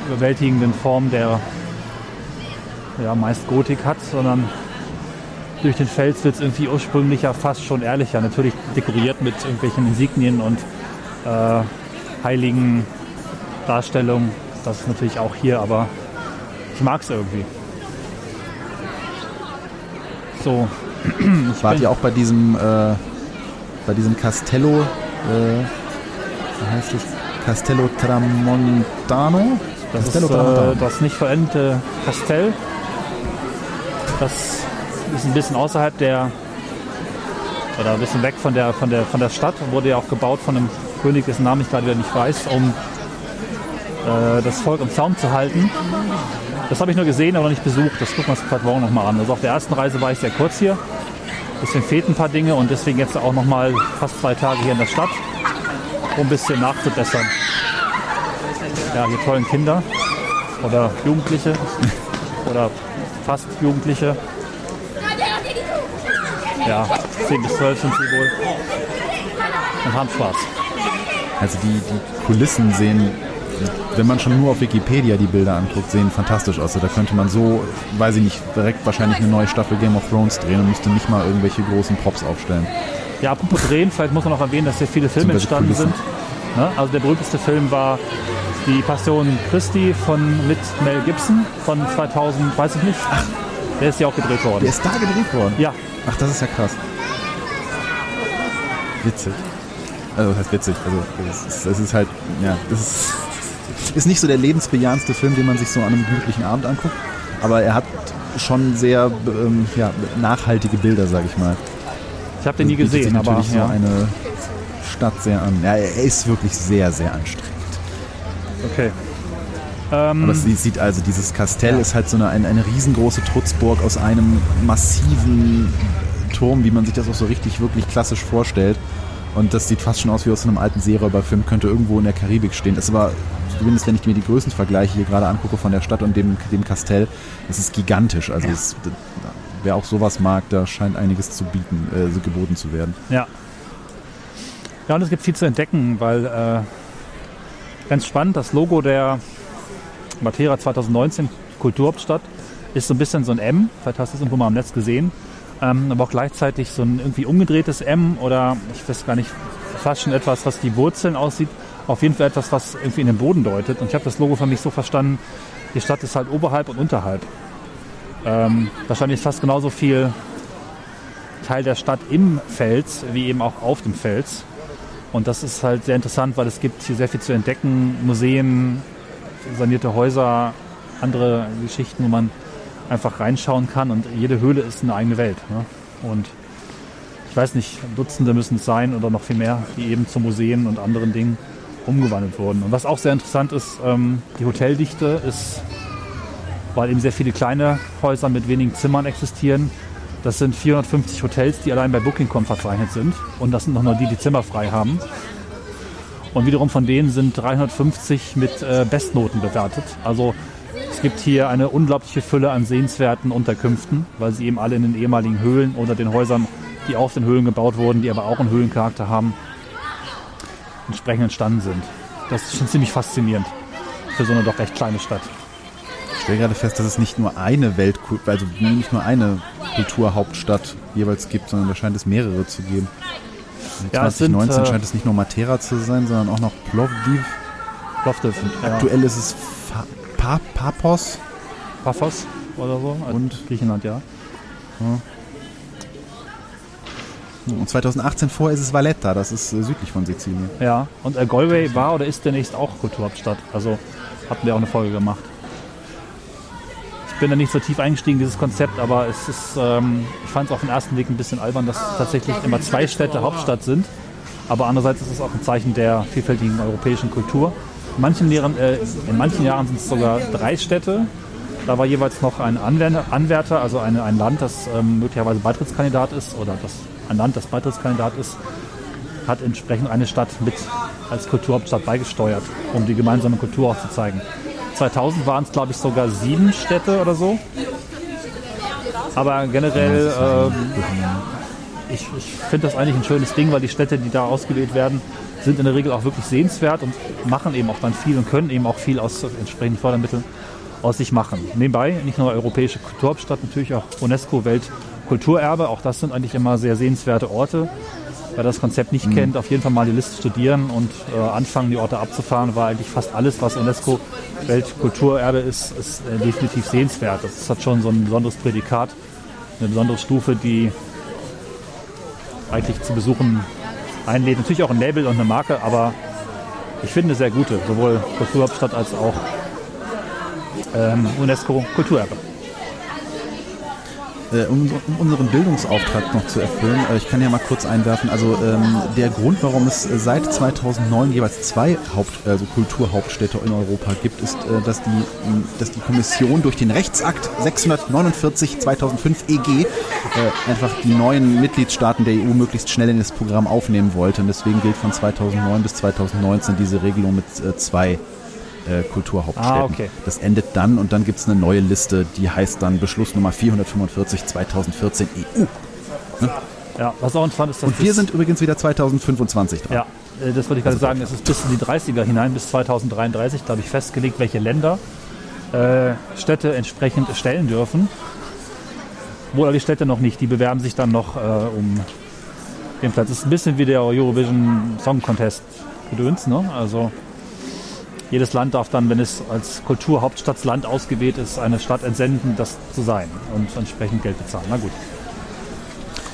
überwältigenden Form der, ja, meist Gotik hat, sondern durch den Fels wird es irgendwie ursprünglicher, fast schon ehrlicher, natürlich dekoriert mit irgendwelchen Insignien und äh, heiligen Darstellungen, das ist natürlich auch hier, aber ich mag es irgendwie. So, (clears throat) Wart bin- ihr auch bei diesem, äh, bei diesem Castello, äh, wie heißt es? Castello Tramontano? Das Castello ist äh, Tramontano. das nicht vollendete Kastell. Das ist ein bisschen außerhalb der oder ein bisschen weg von der von der von der Stadt wurde ja auch gebaut von einem König, dessen Namen ich gerade wieder nicht weiß, um äh, das Volk im Zaum zu halten. Das habe ich nur gesehen, aber noch nicht besucht. Das gucken wir uns vielleicht morgen nochmal an. Also auf der ersten Reise war ich sehr kurz hier. Deswegen fehlten ein paar Dinge und deswegen jetzt auch noch mal fast zwei Tage hier in der Stadt, um ein bisschen nachzubessern. Ja, hier tollen Kinder oder Jugendliche (laughs) oder fast Jugendliche. Ja, 10 bis 12 sind sie wohl. Und haben Spaß. Also die, die Kulissen sehen, wenn man schon nur auf Wikipedia die Bilder anguckt, sehen fantastisch aus. Also Da könnte man so, weiß ich nicht, direkt wahrscheinlich eine neue Staffel Game of Thrones drehen und müsste nicht mal irgendwelche großen Props aufstellen. Ja, apropos drehen, vielleicht muss man noch erwähnen, dass hier viele Filme entstanden Kulissen. sind. Ne? Also der berühmteste Film war Die Passion Christi von, mit Mel Gibson von 2000, weiß ich nicht. Der ist ja auch gedreht worden. Der ist da gedreht worden. Ja, Ach, das ist ja krass. Witzig. Also, das heißt witzig. Also, es ist, es ist halt, ja, das ist, ist nicht so der lebensbejahendste Film, den man sich so an einem gemütlichen Abend anguckt. Aber er hat schon sehr ähm, ja, nachhaltige Bilder, sage ich mal. ich habe den nie Bietet sich gesehen, aber natürlich ja. so eine Stadt sehr an. Ja, er ist wirklich sehr, sehr anstrengend. Okay. Aber es sieht also, dieses Kastell ist halt so eine, eine, eine riesengroße Trutzburg aus einem massiven Turm, wie man sich das auch so richtig, wirklich klassisch vorstellt. Und das sieht fast schon aus wie aus einem alten Seeräuberfilm, könnte irgendwo in der Karibik stehen. Ist aber, zumindest wenn ich mir die Größenvergleiche hier gerade angucke von der Stadt und dem, dem Kastell, es ist gigantisch. Also es, wer auch sowas mag, da scheint einiges zu bieten, äh, geboten zu werden. Ja. Ja, und es gibt viel zu entdecken, weil äh, ganz spannend, das Logo der Matera 2019 Kulturhauptstadt ist so ein bisschen so ein M, vielleicht hast du es irgendwo mal am Netz gesehen, ähm, aber auch gleichzeitig so ein irgendwie umgedrehtes M oder ich weiß gar nicht, fast schon etwas, was die Wurzeln aussieht, auf jeden Fall etwas, was irgendwie in den Boden deutet. Und ich habe das Logo für mich so verstanden, die Stadt ist halt oberhalb und unterhalb. Ähm, wahrscheinlich fast genauso viel Teil der Stadt im Fels, wie eben auch auf dem Fels. Und das ist halt sehr interessant, weil es gibt hier sehr viel zu entdecken. Museen, sanierte Häuser, andere Geschichten, wo man einfach reinschauen kann. Und jede Höhle ist eine eigene Welt. Ne? Und ich weiß nicht, Dutzende müssen es sein oder noch viel mehr, die eben zu Museen und anderen Dingen umgewandelt wurden. Und was auch sehr interessant ist, ähm, die Hoteldichte ist, weil eben sehr viele kleine Häuser mit wenigen Zimmern existieren, das sind 450 Hotels, die allein bei Booking.com verzeichnet sind. Und das sind noch nur die, die Zimmer frei haben. Und wiederum von denen sind 350 mit äh, Bestnoten bewertet. Also es gibt hier eine unglaubliche Fülle an sehenswerten Unterkünften, weil sie eben alle in den ehemaligen Höhlen oder den Häusern, die auf den Höhlen gebaut wurden, die aber auch einen Höhlencharakter haben, entsprechend entstanden sind. Das ist schon ziemlich faszinierend für so eine doch recht kleine Stadt. Ich stelle gerade fest, dass es nicht nur eine Weltkultur, also nicht nur eine Kulturhauptstadt jeweils gibt, sondern da scheint es mehrere zu geben. Ja, es 2019 sind, äh, scheint es nicht nur Matera zu sein, sondern auch noch Plovdiv. Plovdiv, ja. Aktuell ist es Fa pa Papos. Paphos oder so. Also Und? Griechenland, ja. Und 2018 vorher ist es Valletta, das ist äh, südlich von Sizilien. Ja, und äh, Galway war oder ist demnächst auch Kulturhauptstadt. Also hatten wir auch eine Folge gemacht. Ich bin da nicht so tief eingestiegen, dieses Konzept, aber es ist, ähm, ich fand es auf den ersten Weg ein bisschen albern, dass tatsächlich immer zwei Städte Hauptstadt sind. Aber andererseits ist es auch ein Zeichen der vielfältigen europäischen Kultur. In manchen, Jahren, äh, in manchen Jahren sind es sogar drei Städte. Da war jeweils noch ein Anwärter, also eine, ein Land, das ähm, möglicherweise Beitrittskandidat ist oder das, ein Land, das Beitrittskandidat ist, hat entsprechend eine Stadt mit als Kulturhauptstadt beigesteuert, um die gemeinsame Kultur auch zu zeigen. 2000 waren es, glaube ich, sogar sieben Städte oder so. Aber generell, ähm, ich, ich finde das eigentlich ein schönes Ding, weil die Städte, die da ausgewählt werden, sind in der Regel auch wirklich sehenswert und machen eben auch dann viel und können eben auch viel aus entsprechenden Fördermitteln aus sich machen. Nebenbei nicht nur europäische Kulturhauptstadt, natürlich auch UNESCO Weltkulturerbe. Auch das sind eigentlich immer sehr sehenswerte Orte. Wer das Konzept nicht kennt, auf jeden Fall mal die Liste studieren und äh, anfangen, die Orte abzufahren, weil eigentlich fast alles, was UNESCO Weltkulturerbe ist, ist äh, definitiv sehenswert. Das hat schon so ein besonderes Prädikat, eine besondere Stufe, die eigentlich zu besuchen einlädt. Natürlich auch ein Label und eine Marke, aber ich finde eine sehr gute, sowohl Kulturhauptstadt als auch ähm, UNESCO Kulturerbe. Äh, um, um unseren Bildungsauftrag noch zu erfüllen, äh, ich kann ja mal kurz einwerfen, also ähm, der Grund, warum es äh, seit 2009 jeweils zwei Haupt, also Kulturhauptstädte in Europa gibt, ist, äh, dass, die, dass die Kommission durch den Rechtsakt 649 2005 EG einfach die neuen Mitgliedstaaten der EU möglichst schnell in das Programm aufnehmen wollte. Und deswegen gilt von 2009 bis 2019 diese Regelung mit äh, zwei äh, Kulturhauptstädten. Ah, okay. Das endet dann und dann gibt es eine neue Liste, die heißt dann Beschluss Nummer 445 2014 EU. Ja, was auch interessant ist, dass Und wir das- sind übrigens wieder 2025 dran. Ja, äh, das wollte ich gerade sagen. Es ist bis in die 30er hinein, bis 2033, glaube ich, festgelegt, welche Länder äh, Städte entsprechend stellen dürfen. Wohl die Städte noch nicht. Die bewerben sich dann noch äh, um den Platz. Es ist ein bisschen wie der Eurovision Song Contest gedöns. Ne? Also jedes Land darf dann, wenn es als Kulturhauptstadtsland ausgewählt ist, eine Stadt entsenden, das zu sein und entsprechend Geld bezahlen. Na gut.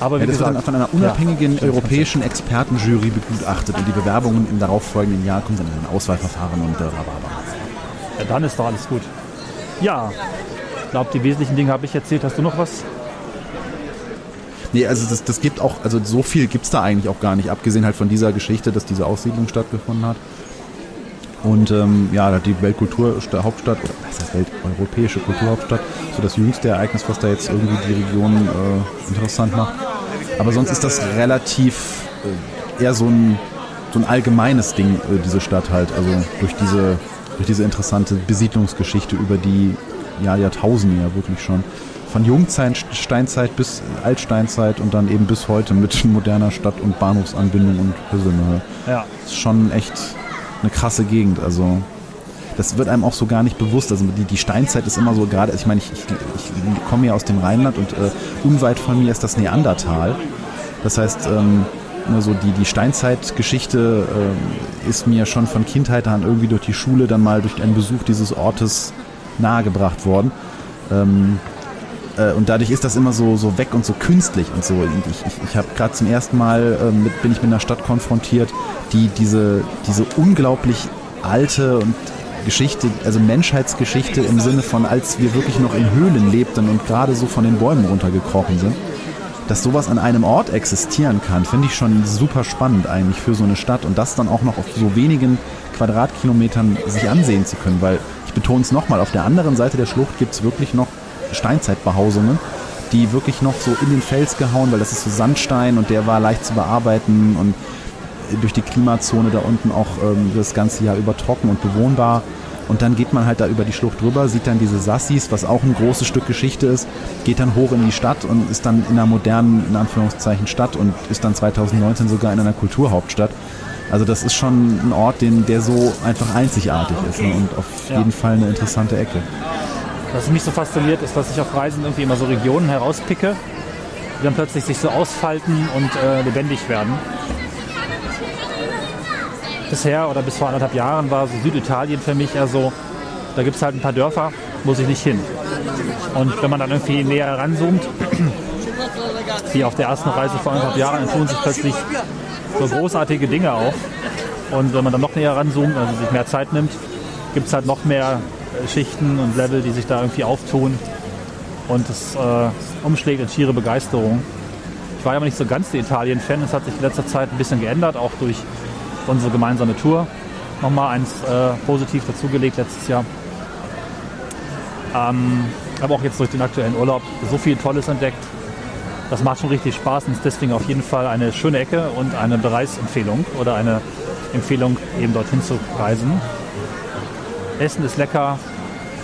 Aber wie Ja, das wird gesagt, dann von einer unabhängigen ja, europäischen Expertenjury begutachtet und die Bewerbungen im darauffolgenden Jahr kommen dann in ein Auswahlverfahren und äh, rababa. Ja, dann ist doch alles gut. Ja, ich glaube, die wesentlichen Dinge habe ich erzählt. Hast du noch was? Nee, also das, das gibt auch, also so viel gibt es da eigentlich auch gar nicht, abgesehen halt von dieser Geschichte, dass diese Aussiedlung stattgefunden hat. Und ähm, ja, die Weltkulturhauptstadt, oder was heißt Welt, europäische Kulturhauptstadt, so das jüngste Ereignis, was da jetzt irgendwie die Region äh, interessant macht. Aber sonst ist das relativ äh, eher so ein, so ein allgemeines Ding, äh, diese Stadt halt. Also durch diese, durch diese interessante Besiedlungsgeschichte über die ja, Jahrtausende ja wirklich schon. Von Jungzeit, Steinzeit bis Altsteinzeit und dann eben bis heute mit (laughs) moderner Stadt- und Bahnhofsanbindung und Hüsselmüll. Ja, Das ist schon echt eine krasse Gegend. Also das wird einem auch so gar nicht bewusst. Also die, die Steinzeit ist immer so gerade, ich meine, ich, ich, ich komme ja aus dem Rheinland und äh, unweit von mir ist das Neandertal. Das heißt, ähm, ne, so die, die Steinzeitgeschichte ähm, ist mir schon von Kindheit an irgendwie durch die Schule dann mal durch einen Besuch dieses Ortes nahegebracht worden. Ähm, äh, und dadurch ist das immer so, so weg und so künstlich und so. Und ich, ich, ich habe gerade zum ersten Mal ähm, mit, bin ich mit einer Stadt konfrontiert, die diese, diese unglaublich alte und Geschichte, also Menschheitsgeschichte im Sinne von, als wir wirklich noch in Höhlen lebten und gerade so von den Bäumen runtergekrochen sind, dass sowas an einem Ort existieren kann, finde ich schon super spannend eigentlich für so eine Stadt und das dann auch noch auf so wenigen Quadratkilometern sich ansehen zu können, weil ich betone es nochmal, auf der anderen Seite der Schlucht gibt es wirklich noch Steinzeitbehausungen, die wirklich noch so in den Fels gehauen, weil das ist so Sandstein und der war leicht zu bearbeiten und durch die Klimazone da unten auch ähm, das ganze Jahr über trocken und bewohnbar. Und dann geht man halt da über die Schlucht drüber, sieht dann diese Sassis, was auch ein großes Stück Geschichte ist, geht dann hoch in die Stadt und ist dann in einer modernen, in Anführungszeichen, Stadt und ist dann 2019 sogar in einer Kulturhauptstadt. Also das ist schon ein Ort, den, der so einfach einzigartig ist ne? und auf jeden Fall eine interessante Ecke. Was mich so fasziniert, ist, dass ich auf Reisen irgendwie immer so Regionen herauspicke, die dann plötzlich sich so ausfalten und äh, lebendig werden. Bisher oder bis vor anderthalb Jahren war so Süditalien für mich eher so, da gibt es halt ein paar Dörfer, muss ich nicht hin. Und wenn man dann irgendwie näher ranzoomt, (clears throat) wie auf der ersten Reise vor anderthalb Jahren, dann tun sich plötzlich so großartige Dinge auf. Und wenn man dann noch näher ranzoomt, also sich mehr Zeit nimmt, gibt es halt noch mehr Schichten und Level, die sich da irgendwie auftun. Und es äh, umschlägt in schiere Begeisterung. Ich war ja aber nicht so ganz der Italien-Fan. Es hat sich in letzter Zeit ein bisschen geändert, auch durch unsere gemeinsame Tour. Nochmal eins äh, positiv dazugelegt letztes Jahr. Ähm, aber auch jetzt durch den aktuellen Urlaub so viel Tolles entdeckt. Das macht schon richtig Spaß und ist deswegen auf jeden Fall eine schöne Ecke und eine Bereitsempfehlung oder eine Empfehlung, eben dorthin zu reisen. Essen ist lecker,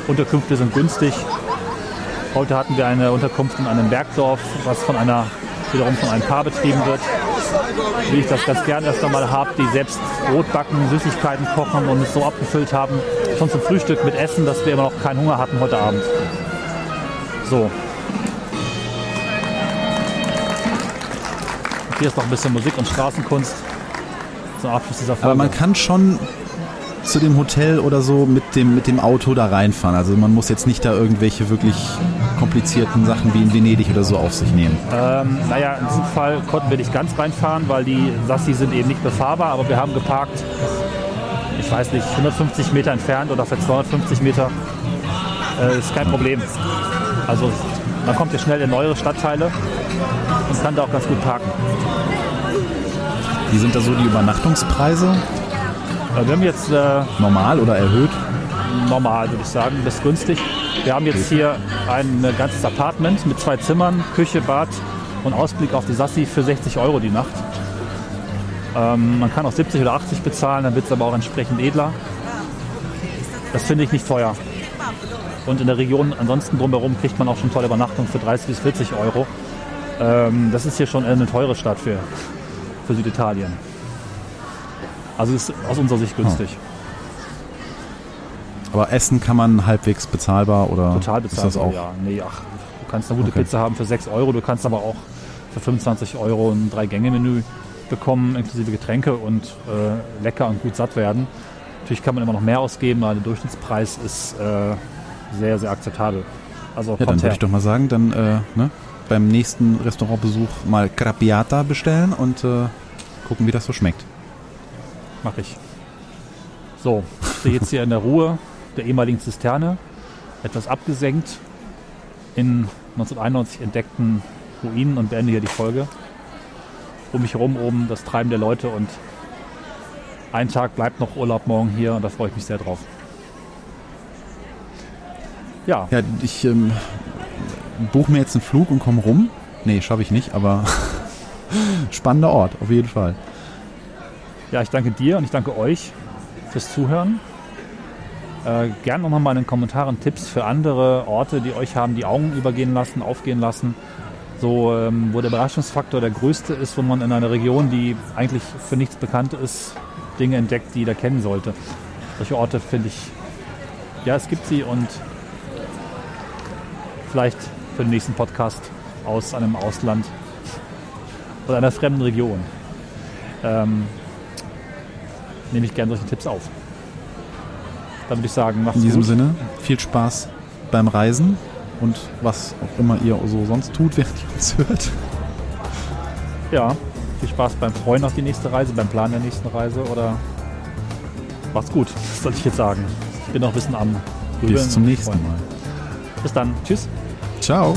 Unterkünfte sind günstig. Heute hatten wir eine Unterkunft in einem Bergdorf, was von einer, wiederum von einem Paar betrieben wird. Wie ich das ganz gern erst einmal habe, die selbst Brot backen, Süßigkeiten kochen und es so abgefüllt haben, schon zum Frühstück mit Essen, dass wir immer noch keinen Hunger hatten heute Abend. So. Hier ist noch ein bisschen Musik und Straßenkunst zum Abschluss dieser Folge. Aber man kann schon zu dem Hotel oder so mit dem, mit dem Auto da reinfahren. Also man muss jetzt nicht da irgendwelche wirklich komplizierten Sachen wie in Venedig oder so auf sich nehmen. Ähm, naja, in diesem Fall konnten wir nicht ganz reinfahren, weil die Sassi sind eben nicht befahrbar, aber wir haben geparkt, ich weiß nicht, 150 Meter entfernt oder für 250 Meter. Äh, ist kein Problem. Also man kommt hier schnell in neuere Stadtteile und kann da auch ganz gut parken. Wie sind da so die Übernachtungspreise? Äh, wir haben jetzt äh, Normal oder erhöht? normal, würde ich sagen, bis günstig. Wir haben jetzt hier ein äh, ganzes Apartment mit zwei Zimmern, Küche, Bad und Ausblick auf die Sassi für 60 Euro die Nacht. Ähm, man kann auch 70 oder 80 bezahlen, dann wird es aber auch entsprechend edler. Das finde ich nicht teuer. Und in der Region ansonsten drumherum kriegt man auch schon tolle Übernachtungen für 30 bis 40 Euro. Ähm, das ist hier schon eine teure Stadt für, für Süditalien. Also ist aus unserer Sicht günstig. Aber Essen kann man halbwegs bezahlbar oder Total ist bezahlbar, das auch? ja. Nee, ach, du kannst eine gute Okay. Pizza haben für 6 Euro, du kannst aber auch für 25 Euro ein Drei-Gänge-Menü bekommen, inklusive Getränke und äh, lecker und gut satt werden. Natürlich kann man immer noch mehr ausgeben, aber der Durchschnittspreis ist äh, sehr, sehr akzeptabel. Also Ja, dann würde ich doch mal sagen, dann äh, ne, beim nächsten Restaurantbesuch mal Crappiata bestellen und äh, gucken, wie das so schmeckt. Mach ich. So, ich stehe jetzt hier in der Ruhe der ehemaligen Zisterne, etwas abgesenkt in 1991 entdeckten Ruinen und beende hier die Folge. Um mich herum oben das Treiben der Leute und ein Tag bleibt noch Urlaub morgen hier und da freue ich mich sehr drauf. Ja, Ja, ich ähm, buche mir jetzt einen Flug und komme rum. Nee, schaffe ich nicht, aber (laughs) spannender Ort, auf jeden Fall. Ja, ich danke dir und ich danke euch fürs Zuhören. Äh, gern noch mal in den Kommentaren Tipps für andere Orte, die euch haben die Augen übergehen lassen, aufgehen lassen. So, ähm, wo der Überraschungsfaktor der größte ist, wo man in einer Region, die eigentlich für nichts bekannt ist, Dinge entdeckt, die jeder kennen sollte. Solche Orte finde ich, ja, es gibt sie und vielleicht für den nächsten Podcast aus einem Ausland oder einer fremden Region. Ähm, nehme ich gerne solche Tipps auf. Dann würde ich sagen, macht's In diesem gut. Sinne, viel Spaß beim Reisen und was auch immer ihr so sonst tut, (laughs) während ihr uns hört. Ja, viel Spaß beim Freuen auf die nächste Reise, beim Plan der nächsten Reise oder macht's gut, (laughs) das soll ich jetzt sagen. Ich bin noch ein bisschen am Bis zum nächsten freuen. Mal. Bis dann. Tschüss. Ciao.